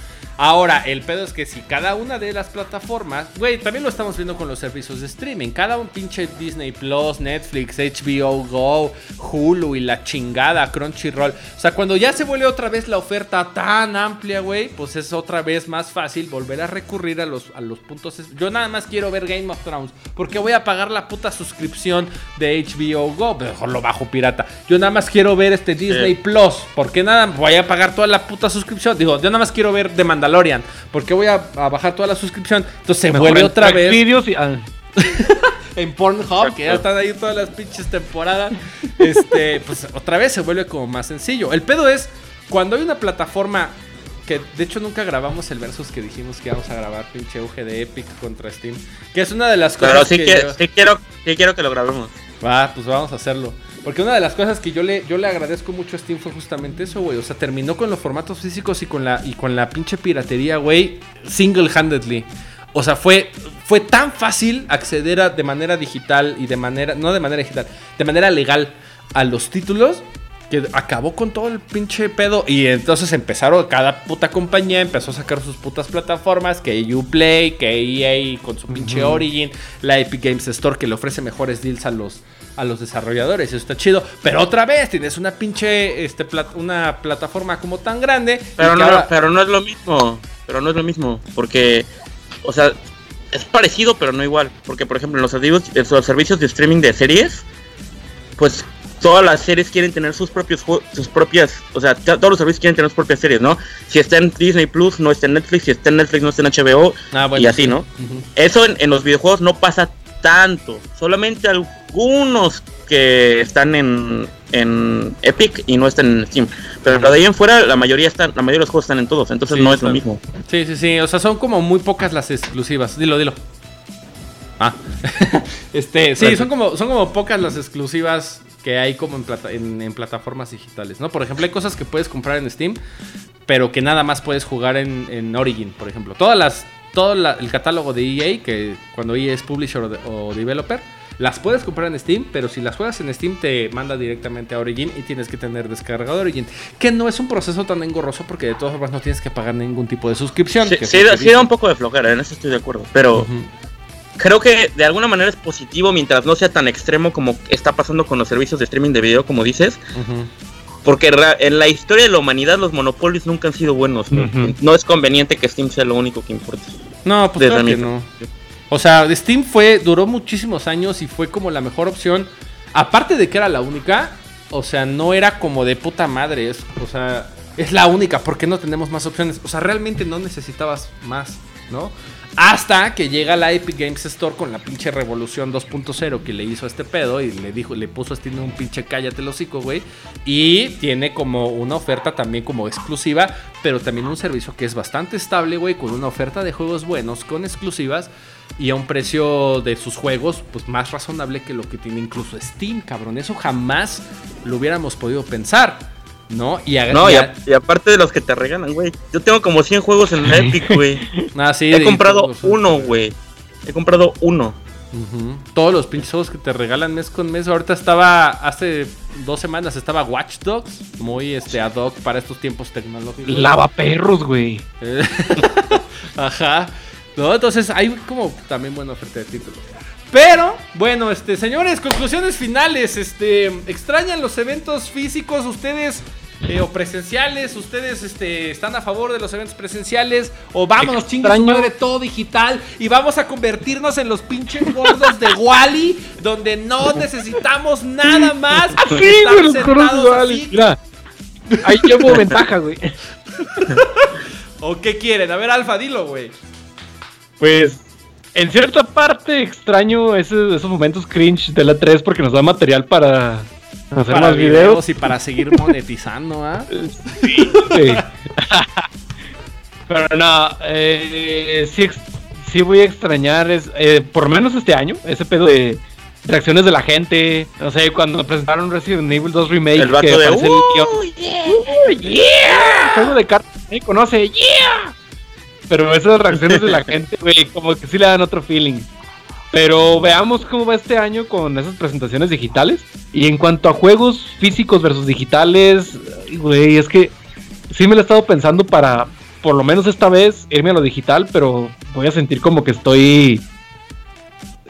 [SPEAKER 1] Ahora, el pedo es que si cada una de las plataformas, güey, también lo estamos viendo con los servicios de streaming. Cada un pinche Disney Plus, Netflix, HBO Go, Hulu y la chingada, Crunchyroll. O sea, cuando ya se vuelve otra vez la oferta tan amplia, güey, pues es otra vez más fácil volver a recurrir a los, a los puntos. Yo nada más quiero ver Game of Thrones. Porque voy a pagar la puta suscripción de HBO Go. Mejor lo bajo pirata. Yo nada más quiero ver este Disney Plus. Porque nada, voy a pagar toda la puta suscripción. Digo, yo nada más quiero ver Mandalorian. Porque voy a, a bajar toda la suscripción. Entonces se
[SPEAKER 2] Mejor
[SPEAKER 1] vuelve
[SPEAKER 2] en
[SPEAKER 1] otra vez
[SPEAKER 2] Videos y- ah,
[SPEAKER 1] en Pornhub, que ya están ahí todas las pinches temporadas, este, pues otra vez se vuelve como más sencillo. El pedo es cuando hay una plataforma que de hecho nunca grabamos el versus que dijimos que íbamos a grabar, pinche auge de Epic contra Steam, que es una de las cosas
[SPEAKER 3] Pero sí,
[SPEAKER 1] que
[SPEAKER 3] que,
[SPEAKER 1] yo-
[SPEAKER 3] sí quiero, sí quiero que lo grabemos.
[SPEAKER 1] Va, pues vamos a hacerlo. Porque una de las cosas que yo le, yo le agradezco mucho a Steam fue justamente eso, güey. O sea, terminó con los formatos físicos y con la, y con la pinche piratería, güey, single-handedly. O sea, fue, fue tan fácil acceder a, de manera digital y de manera, no de manera digital, de manera legal a los títulos que acabó con todo el pinche pedo. Y entonces empezaron, cada puta compañía empezó a sacar sus putas plataformas, que Uplay, que EA con su pinche Origin, la Epic Games Store que le ofrece mejores deals a los, a los desarrolladores. Eso está chido. Pero otra vez tienes una pinche, este, una plataforma como tan grande.
[SPEAKER 3] Pero no, pero no es lo mismo. Pero no es lo mismo. Porque, o sea, es parecido, pero no igual. Porque, por ejemplo, en los en los servicios de streaming de series, pues todas las series quieren tener sus propios sus propias, o sea, todos los servicios quieren tener sus propias series, ¿no? Si está en Disney Plus, no está en Netflix, si está en Netflix, no está en HBO, ah, y así, ¿no? Eso en, los videojuegos no pasa tanto, solamente algunos que están en, en Epic y no están en Steam. Pero de ahí en fuera, la mayoría están, la mayoría de los juegos están en todos, entonces no es lo mismo.
[SPEAKER 1] Sí, sí, sí. O sea, son como muy pocas las exclusivas. Dilo, dilo. Ah. este, sí, son como, son como pocas las exclusivas que hay como en, en, plataformas digitales, ¿no? Por ejemplo, hay cosas que puedes comprar en Steam, pero que nada más puedes jugar en, Origin, por ejemplo. Todas las, todo el catálogo de EA, que cuando EA es publisher o, developer, las puedes comprar en Steam, pero si las juegas en Steam te manda directamente a Origin y tienes que tener descargado de Origin. Que no es un proceso tan engorroso porque de todas formas no tienes que pagar ningún tipo de suscripción.
[SPEAKER 3] Sí, sí, da un poco de flojera, en eso estoy de acuerdo. Pero creo que de alguna manera es positivo mientras no sea tan extremo como está pasando con los servicios de streaming de video, como dices. Porque en la historia de la humanidad los monopolios nunca han sido buenos. ¿no? es conveniente que Steam sea lo único que importa.
[SPEAKER 1] No, pues claro que no. O sea, Steam fue duró muchísimos años y fue como la mejor opción. Aparte de que era la única, o sea, no era como de puta madre. o sea, es la única. porque no tenemos más opciones? O sea, realmente no necesitabas más, ¿no? Hasta que llega la Epic Games Store con la pinche revolución 2.0 que le hizo a este pedo y le dijo, le puso a Steam un pinche cállate el hocico, güey. Y tiene como una oferta también como exclusiva, pero también un servicio que es bastante estable, güey, con una oferta de juegos buenos, con exclusivas y a un precio de sus juegos, pues más razonable que lo que tiene incluso Steam, cabrón. Eso jamás lo hubiéramos podido pensar. ¿No?
[SPEAKER 3] Y, no, y, aparte de los que te regalan, güey. Yo tengo como 100 juegos en Epic, güey. ah, sí, He comprado uno, güey. He comprado uno.
[SPEAKER 1] Todos los pinches juegos que te regalan mes con mes. Ahorita estaba, hace dos semanas estaba Watch Dogs, muy este ad hoc para estos tiempos tecnológicos.
[SPEAKER 2] Lava perros, güey.
[SPEAKER 1] Ajá. No, entonces hay como también buena oferta de títulos. Pero, bueno, este, señores, conclusiones finales. Este, ¿extrañan los eventos físicos? ¿Ustedes eh, o presenciales? ¿Ustedes este, están a favor de los eventos presenciales? ¿O vámonos, chingas madre, todo digital? Y vamos a convertirnos en los pinches gordos de Wally, donde no necesitamos nada más.
[SPEAKER 2] Así, los gordos de Wally. Mira, ahí llevo ventaja, güey.
[SPEAKER 1] ¿O qué quieren? A ver, Alfa, dilo, güey.
[SPEAKER 2] Pues en cierta parte extraño esos momentos cringe de la 3 porque nos da material para hacer más videos.
[SPEAKER 1] y para seguir monetizando, ¿ah?
[SPEAKER 2] Sí, Pero no, eh, sí, voy a extrañar, es, eh, por lo menos este año, ese pedo de reacciones de la gente. No sé, cuando presentaron Resident Evil 2 Remake,
[SPEAKER 3] el que de, el
[SPEAKER 2] uh, yeah, yeah. juego de cartas, conoce, yeah. Pero esas reacciones de la gente, güey, como que sí le dan otro feeling. Pero veamos cómo va este año con esas presentaciones digitales. Y en cuanto a juegos físicos versus digitales, güey, es que sí me lo he estado pensando para, por lo menos esta vez, irme a lo digital, pero voy a sentir como que estoy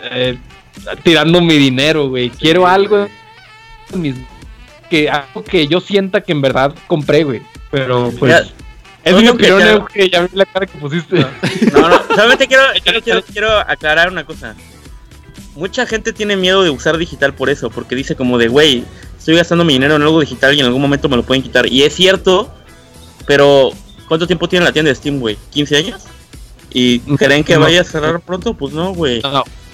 [SPEAKER 2] eh, tirando mi dinero, güey. Quiero algo que algo que yo sienta que en verdad compré, güey. Pero pues es mi opinión, que ya vi la cara que pusiste.
[SPEAKER 3] No, no, solamente quiero, quiero, quiero, aclarar una cosa. Mucha gente tiene miedo de usar digital por eso, porque dice como de, güey, estoy gastando mi dinero en algo digital y en algún momento me lo pueden quitar. Y es cierto, pero ¿cuánto tiempo tiene la tienda de Steam, güey? ¿15 años? ¿Y creen que vaya a cerrar pronto? Pues no, güey.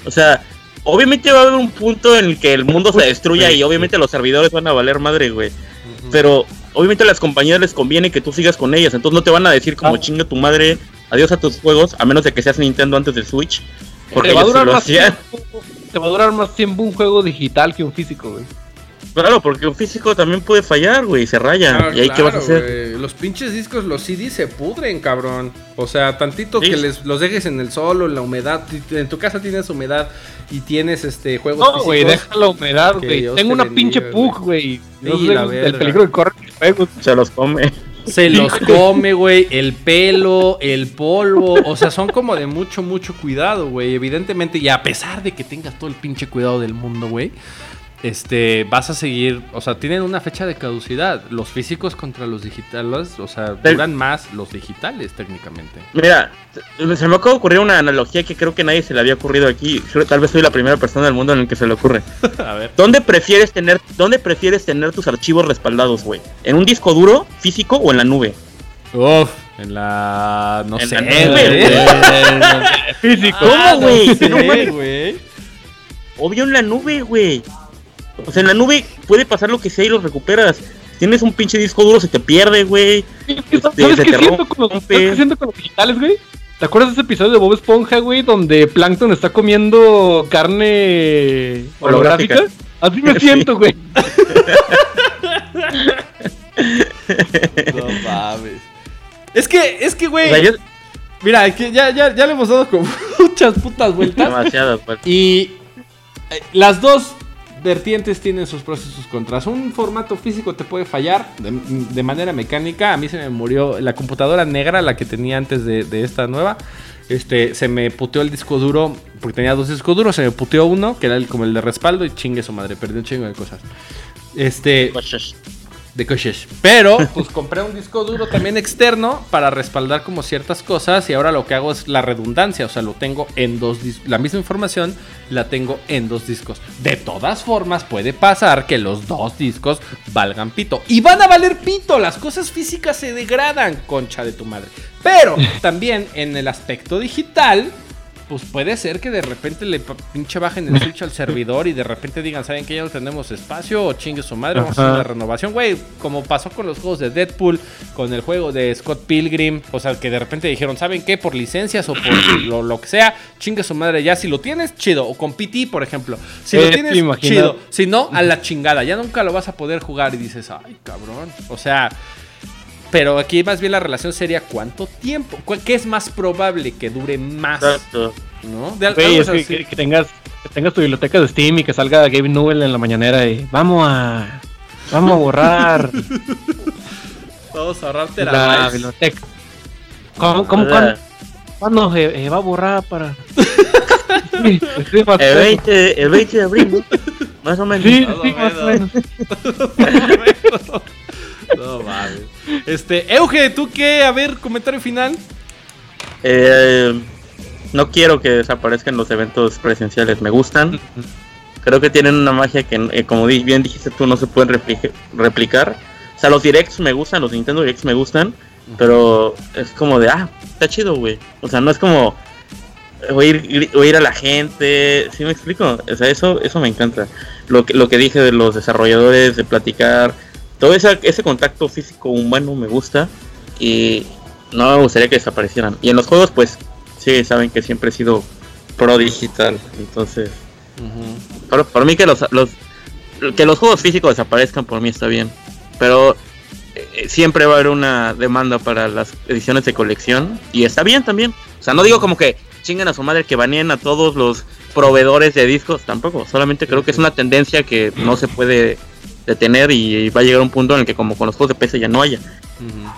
[SPEAKER 3] O sea, obviamente va a haber un punto en el que el mundo se destruya y obviamente los servidores van a valer madre, güey. Pero obviamente a las compañías les conviene que tú sigas con ellas, entonces no te van a decir como ah. chinga tu madre, adiós a tus juegos, a menos de que seas Nintendo antes del Switch.
[SPEAKER 2] Porque te va, a durar más tiempo, te va a durar más tiempo un juego digital que un físico, güey.
[SPEAKER 3] Claro, porque un físico también puede fallar, güey, se raya.
[SPEAKER 1] Ah,
[SPEAKER 3] ¿Y ahí qué vas a
[SPEAKER 1] claro,
[SPEAKER 3] hacer?
[SPEAKER 1] Los pinches discos, los CD se pudren, cabrón. O sea, tantito
[SPEAKER 3] Sí.
[SPEAKER 1] que les, los dejes en el sol o en la humedad. En tu casa tienes humedad y tienes este juegos
[SPEAKER 2] No, güey, deja la humedad, güey. Tengo
[SPEAKER 1] te
[SPEAKER 2] una
[SPEAKER 1] bendiga,
[SPEAKER 2] pinche pug, güey.
[SPEAKER 1] Sí,
[SPEAKER 2] el peligro que corre juegos.
[SPEAKER 3] Se los come.
[SPEAKER 1] Se los come, güey, el pelo, el polvo, o sea, son como de mucho, mucho cuidado, güey, evidentemente, y a pesar de que tengas todo el pinche cuidado del mundo, güey, este, vas a seguir, o sea, tienen una fecha de caducidad, los físicos contra los digitales, o sea, duran más los digitales técnicamente.
[SPEAKER 3] Mira, se me acaba de ocurrir una analogía que creo que nadie se le había ocurrido aquí. Tal vez soy la primera persona del mundo en el que se le ocurre.
[SPEAKER 1] a ver.
[SPEAKER 3] ¿Dónde prefieres tener, dónde prefieres tener tus archivos respaldados, güey? ¿En un disco duro, físico o en la nube?
[SPEAKER 1] Uf, en la, no
[SPEAKER 3] En
[SPEAKER 1] sé,
[SPEAKER 3] la nube,
[SPEAKER 1] güey.
[SPEAKER 2] Físico.
[SPEAKER 3] ¿Cómo, güey?
[SPEAKER 1] No sé.
[SPEAKER 3] Obvio en la nube, güey. O sea, en la nube puede pasar lo que sea y lo recuperas. Tienes un pinche disco duro, se te pierde, güey.
[SPEAKER 2] ¿Sabes
[SPEAKER 3] se
[SPEAKER 2] qué
[SPEAKER 3] te
[SPEAKER 2] siento con los,
[SPEAKER 3] rompe.
[SPEAKER 2] ¿sabes qué siento con los digitales, güey? ¿Te acuerdas de ese episodio de Bob Esponja, güey? Donde Plankton está comiendo carne holográfica.
[SPEAKER 3] Holográfica.
[SPEAKER 2] Así me
[SPEAKER 3] Sí.
[SPEAKER 2] siento, güey.
[SPEAKER 1] No mames. Es que, es que, güey.
[SPEAKER 3] O sea, yo-
[SPEAKER 1] Mira, es que ya, ya, ya le hemos dado como muchas putas vueltas.
[SPEAKER 3] demasiado, pues.
[SPEAKER 1] Y eh, las dos vertientes tienen sus pros y contras. Un formato físico te puede fallar de, manera mecánica. A mí se me murió la computadora negra, la que tenía antes de, esta nueva. Este, se me puteó el disco duro, porque tenía dos discos duros, se me puteó uno, que era el, como el de respaldo, y chingue su madre, perdí un chingo de cosas. Este, de coches. Pero, pues compré un disco duro también externo para respaldar como ciertas cosas y ahora lo que hago es la redundancia, o sea, lo tengo en dos discos, la misma información la tengo en dos discos. De todas formas, puede pasar que los dos discos valgan pito. Y van a valer pito, las cosas físicas se degradan, concha de tu madre. Pero también en el aspecto digital, pues puede ser que de repente le pinche bajen el switch al servidor y de repente digan, ¿saben que ya no tenemos espacio? O chingue su madre, vamos a hacer una renovación. Güey, como pasó con los juegos de Deadpool, con el juego de Scott Pilgrim, o sea, que de repente dijeron, ¿saben qué? Por licencias o por lo, lo que sea, chingue su madre ya. Si lo tienes, chido. O con PT, por ejemplo. Si
[SPEAKER 2] Eh,
[SPEAKER 1] lo tienes, chido. Si no, a la chingada. Ya nunca lo vas a poder jugar y dices, ay, cabrón. O sea... Pero aquí más bien la relación sería cuánto tiempo, ¿Cu- qué es más probable que dure más,
[SPEAKER 3] Exacto.
[SPEAKER 1] ¿no? De algo
[SPEAKER 2] es que,
[SPEAKER 1] así.
[SPEAKER 2] que- que tengas, que tengas tu biblioteca de Steam y que salga Gabe Newell en la mañanera y vamos a vamos a borrar
[SPEAKER 1] Vamos a ahorrar
[SPEAKER 2] la biblioteca. ¿Cómo, cómo, cuándo, cuándo se se va a borrar para? Sí, sí,
[SPEAKER 3] El
[SPEAKER 2] menos.
[SPEAKER 3] 20, el 20 de abril, ¿no? Más o menos.
[SPEAKER 2] Sí,
[SPEAKER 1] Más o
[SPEAKER 2] sí, más o
[SPEAKER 1] menos.
[SPEAKER 2] menos.
[SPEAKER 1] No mames. Este, Euge, ¿tú qué? A ver, comentario final.
[SPEAKER 3] Eh, no quiero que desaparezcan los eventos presenciales, me gustan. Creo que tienen una magia que, eh, como bien dijiste tú, no se pueden repli- replicar. O sea, los directs me gustan, los Nintendo Directs me gustan, pero es como de, ah, está chido, güey. O sea, no es como oír, oír a la gente, ¿sí me explico? O sea, eso, eso me encanta. Lo que, lo que dije de los desarrolladores, de platicar, todo ese, ese contacto físico humano me gusta y no me gustaría que desaparecieran. Y en los juegos, pues, sí, saben que siempre he sido pro digital, entonces... Para, para mí que los, los que los juegos físicos desaparezcan por mí está bien. Pero eh, siempre va a haber una demanda para las ediciones de colección. Y está bien también. O sea, no digo como que chingan a su madre que baneen a todos los proveedores de discos. Tampoco. Solamente creo que es una tendencia que no se puede detener. Y va a llegar un punto en el que como con los juegos de PC ya no haya.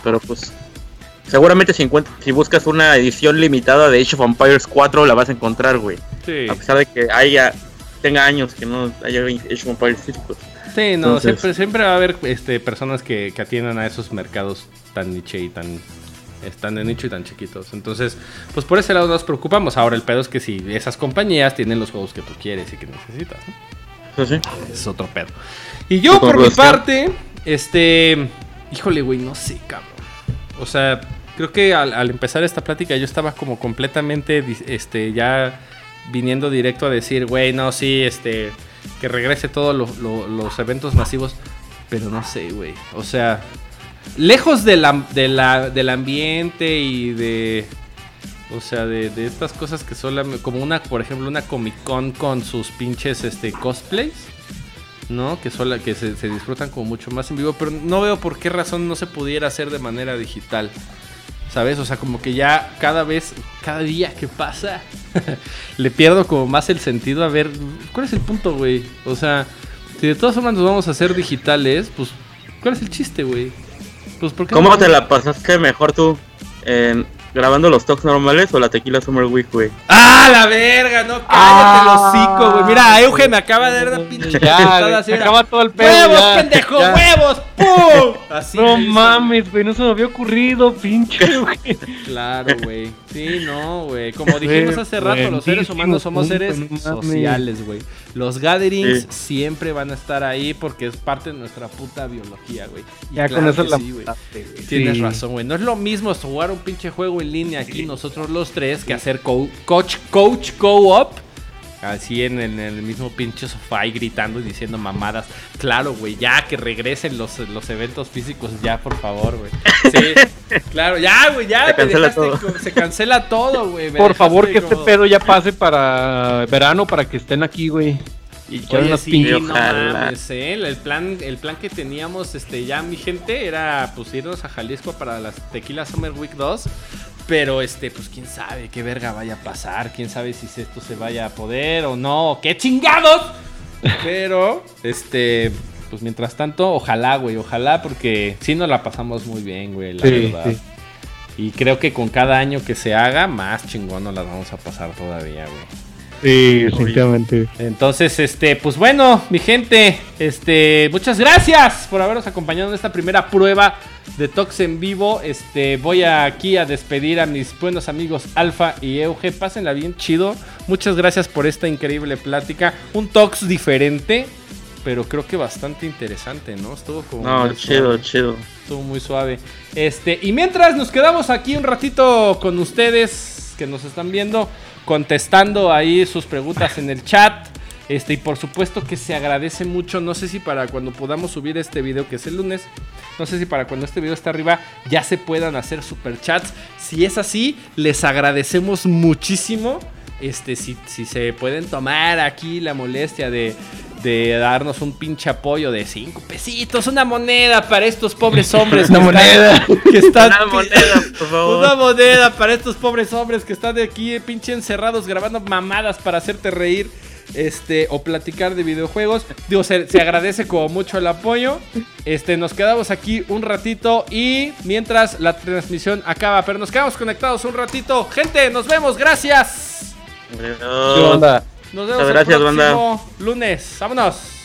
[SPEAKER 3] Pero pues... Seguramente si, encuent- si buscas una edición limitada de Age of Empires 4 la vas a encontrar, güey.
[SPEAKER 1] Sí.
[SPEAKER 3] A pesar de que haya tenga años que no haya hecho Empires físicos.
[SPEAKER 1] Sí, no,
[SPEAKER 3] Entonces-
[SPEAKER 1] siempre, siempre va a haber este, personas que, que atiendan a esos mercados tan niche y tan. Están de nicho y tan chiquitos. Entonces, pues por ese lado nos preocupamos. Ahora el pedo es que si esas compañías tienen los juegos que tú quieres y que necesitas, ¿no?
[SPEAKER 3] Eso sí.
[SPEAKER 1] Es otro pedo. Y yo, por mi parte, este. Híjole, güey, no sé, cabrón. O sea, creo que al, al empezar esta plática yo estaba como completamente, este, ya viniendo directo a decir, güey, no, sí, este, que regrese todos lo- lo- los eventos masivos. Pero no sé, güey. O sea, lejos de la, de la- del ambiente y de. O sea, de, de estas cosas que son como una, por ejemplo, una Comic Con con sus pinches este, cosplays. ¿No? Que, sola, que se, se disfrutan como mucho más en vivo, pero no veo por qué razón no se pudiera hacer de manera digital. ¿Sabes? O sea, como que ya cada vez, cada día que pasa, le pierdo como más el sentido a ver, ¿cuál es el punto, güey? O sea, si de todas formas nos vamos a hacer digitales, pues, ¿cuál es el chiste, güey?
[SPEAKER 3] Pues, ¿por qué ¿Cómo te la pasaste mejor tú? En, grabando los talks normales o la Tequila Summer Week, güey.
[SPEAKER 1] ¡Ah, la verga! No, cállate ah, los hocico, güey. Mira, Euge me acaba de dar una pinche
[SPEAKER 2] ya, acaba todo el
[SPEAKER 1] pedo. ¡Huevos, pendejo! ¡Huevos! ¡Pum!
[SPEAKER 2] Así no mames, güey, no se me había ocurrido, pinche Euge.
[SPEAKER 1] Claro, güey. Sí, no, güey. Como dijimos hace rato, los seres humanos somos seres sociales, güey. Los gatherings siempre van a estar ahí porque es parte de nuestra puta biología, güey.
[SPEAKER 2] Ya con eso la
[SPEAKER 1] sí, Tienes razón, güey. No es lo mismo jugar un pinche juego en línea aquí nosotros los tres que hacer coach coach co-op Así en, el mismo pinche sofá y gritando y diciendo mamadas. Claro, güey, ya que regresen los, los eventos físicos, ya, por favor, güey. Sí, claro, ya, güey, ya.
[SPEAKER 3] Se cancela todo.
[SPEAKER 1] Se cancela todo, güey.
[SPEAKER 2] Por favor, que este pedo ya pase para verano, para que estén aquí, güey.
[SPEAKER 1] Y Oye, sí, no mames, ¿eh? el plan el plan que teníamos este ya mi gente era pues irnos a Jalisco para las Tequila Summer Week 2 pero este, pues quién sabe qué verga vaya a pasar, quién sabe si esto se vaya a poder o no, qué chingados. Pero, este, pues mientras tanto, ojalá, güey, ojalá, porque si nos la pasamos muy bien, güey, la verdad. Y creo que con cada año que se haga, más chingón nos la vamos a pasar todavía, güey.
[SPEAKER 2] Sí, definitivamente.
[SPEAKER 1] Entonces, este, pues bueno, mi gente, este, muchas gracias por habernos acompañado en esta primera prueba de Tox en vivo. Este, voy aquí a despedir a mis buenos amigos Alfa y Euge. Pásenla bien chido. Muchas gracias por esta increíble plática. Un Tox diferente, pero creo que bastante interesante, ¿no? Estuvo como.
[SPEAKER 3] No, chido, chido.
[SPEAKER 1] Estuvo muy suave. Este, y mientras nos quedamos aquí un ratito con ustedes que nos están viendo contestando ahí sus preguntas en el chat. Este, y por supuesto que se agradece mucho. No sé si para cuando podamos subir este video, que es el lunes, no sé si para cuando este video esté arriba ya se puedan hacer super chats. Si es así, les agradecemos muchísimo. Este, si, si se pueden tomar aquí la molestia de, de darnos un pinche apoyo de 5 pesitos, una moneda para estos pobres hombres.
[SPEAKER 2] una moneda.
[SPEAKER 1] que están, una moneda, por favor. Una moneda para estos pobres hombres que están de aquí pinche encerrados grabando mamadas para hacerte reír. Este, o platicar de videojuegos. Digo, se, se, agradece como mucho el apoyo. Este, nos quedamos aquí un ratito y mientras la transmisión acaba, pero nos quedamos conectados un ratito. Gente, nos vemos, gracias.
[SPEAKER 3] ¿Qué onda?
[SPEAKER 1] Nos vemos el próximo lunes. Vámonos.